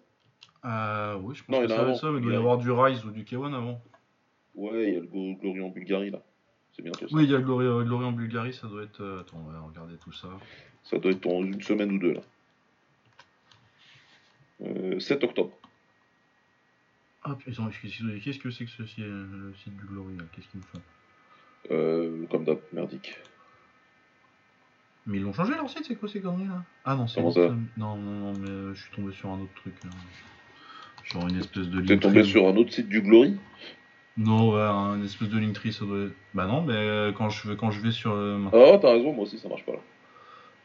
Euh, oui, je pense Non, que il en ça va être ça, mais il doit y avoir du Rise ou du K1 avant. Ouais, il y a le Glory en Bulgarie là. C'est bientôt ça. Oui, il y a le Glory, euh, Glory en Bulgarie, ça doit être. euh, attends, on va regarder tout ça. Ça doit être dans une semaine ou deux là. Euh, 7 octobre. Ah, putain, qu'est-ce qu'est-ce que c'est que ce, le site du Glory là? Qu'est-ce qu'ils me font? Euh, comme d'hab, merdique. Mais ils l'ont changé leur site, c'est quoi ces conneries là? Ah non, c'est ça Non, non, non, mais euh, je suis tombé sur un autre truc. là. Genre une espèce de T'es tombé sur un autre site du Glory? Non, ouais, un espèce de Linktree, ça doit être... Bah non, mais euh, quand je vais, quand je vais sur... euh, Ah, t'as raison, moi aussi ça marche pas là.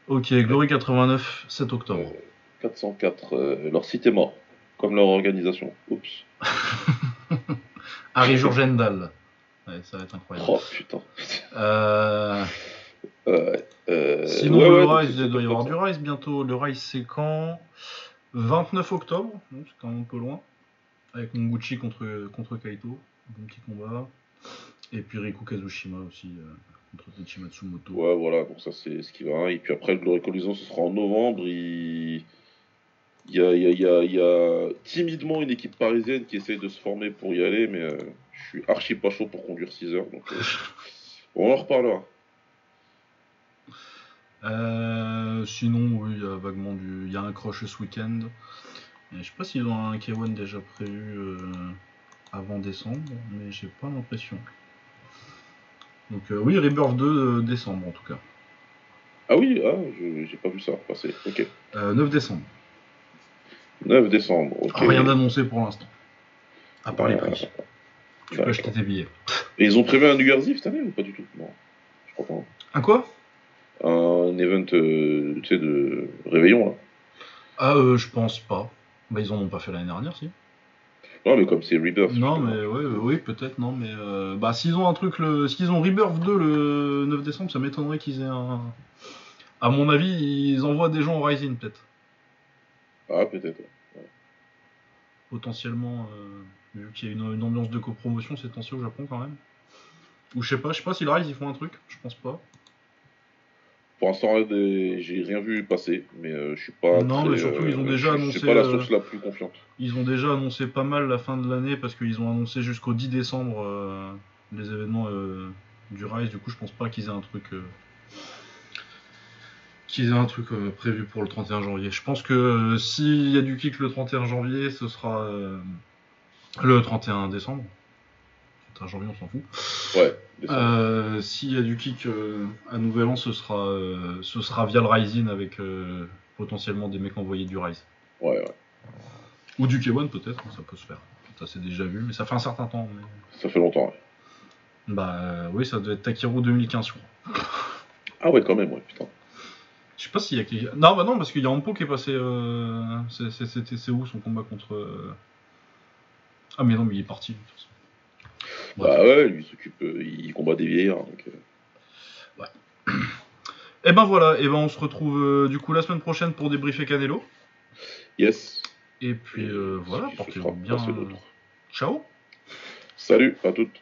Ok, Glory 89, 7 octobre. Euh, 404, euh, leur site est mort. Comme leur organisation. Oups. Harry Jurgendal. Ouais, ça va être incroyable. Oh putain. Euh, Euh, euh, Sinon, ouais, le ouais, Rise, il doit y avoir du. Rise bientôt. Le Rise, c'est quand? 29 octobre, donc c'est quand même un peu loin. Avec Monguchi contre, contre Kaito. Bon petit combat. Et puis Riku Kazushima aussi, euh, contre Techi Matsumoto. Ouais, voilà, donc ça c'est ce qui va. Et puis après, le Glory Collision, ce sera en novembre. Il, il y, a, il y, a, il y, a, il y a timidement une équipe parisienne qui essaye de se former pour y aller, mais je suis archi pas chaud pour conduire 6 heures. Donc, on en reparlera. Euh, sinon, oui, il y a vaguement du. Il y a un crush ce week-end. Je sais pas s'ils ont un K1 déjà prévu euh, avant décembre, mais j'ai pas l'impression. Donc, euh, oui, Rebirth 2 euh, décembre en tout cas. Ah oui, ah, j'ai pas vu ça passer. Ok. Euh, 9 décembre. 9 décembre. Ok. Rien d'annoncé pour l'instant. À part les prix. Tu peux d'accord. acheter tes billets. Et ils ont prévu un New Year's Eve cette année ou pas du tout? Non, je crois pas. Un quoi? Un event, euh, tu sais, de réveillon là. Ah, euh, je pense pas. Bah, ils en ont pas fait l'année dernière, si. Non, mais comme c'est Rebirth. Non, justement. mais ouais, oui, peut-être, non, mais. euh, bah, s'ils ont un truc, le... s'ils ont Rebirth 2 le 9 décembre, ça m'étonnerait qu'ils aient un. À mon avis, ils envoient des gens au Rising, peut-être. Ah, peut-être. ouais. Potentiellement, euh, vu qu'il y a une, une ambiance de copromotion ces temps-ci au Japon, quand même. Ou je sais pas, je sais pas si le Rise ils font un truc, je pense pas. Pour l'instant, j'ai rien vu passer, mais euh, je suis pas. Non, mais surtout, ils ont déjà annoncé. C'est pas la source la plus confiante. Ils ont déjà annoncé pas mal la fin de l'année parce qu'ils ont annoncé jusqu'au 10 décembre les événements du Rise. Du coup, je pense pas qu'ils aient un truc qu'ils aient un truc prévu pour le 31 janvier. Je pense que s'il y a du kick le 31 janvier, ce sera le 31 décembre. 31 janvier, on s'en fout. Ouais. Euh, s'il y a du kick euh, à Nouvel An, ce sera, euh, ce sera via le Rising avec potentiellement des mecs envoyés du Rise. Ouais, ouais. Ou du K1 peut-être, ça peut se faire. Ça c'est déjà vu, mais ça fait un certain temps. Ça fait longtemps, ouais. Bah oui, ça doit être Takiru 2015, je crois. Ah ouais, quand même, ouais, putain. Je sais pas s'il y a. Non, bah non, parce qu'il y a Ampo qui est passé. C'est où son combat contre. Ah, mais non, mais il est parti. De toute façon. Bah ouais, lui s'occupe, euh, il combat des vieillards. Donc, euh. Ouais. Et ben voilà, et ben on se retrouve euh, du coup la semaine prochaine pour débriefer Canelo. Yes. Et puis voilà, portez-vous bien. Ciao. Salut à toutes.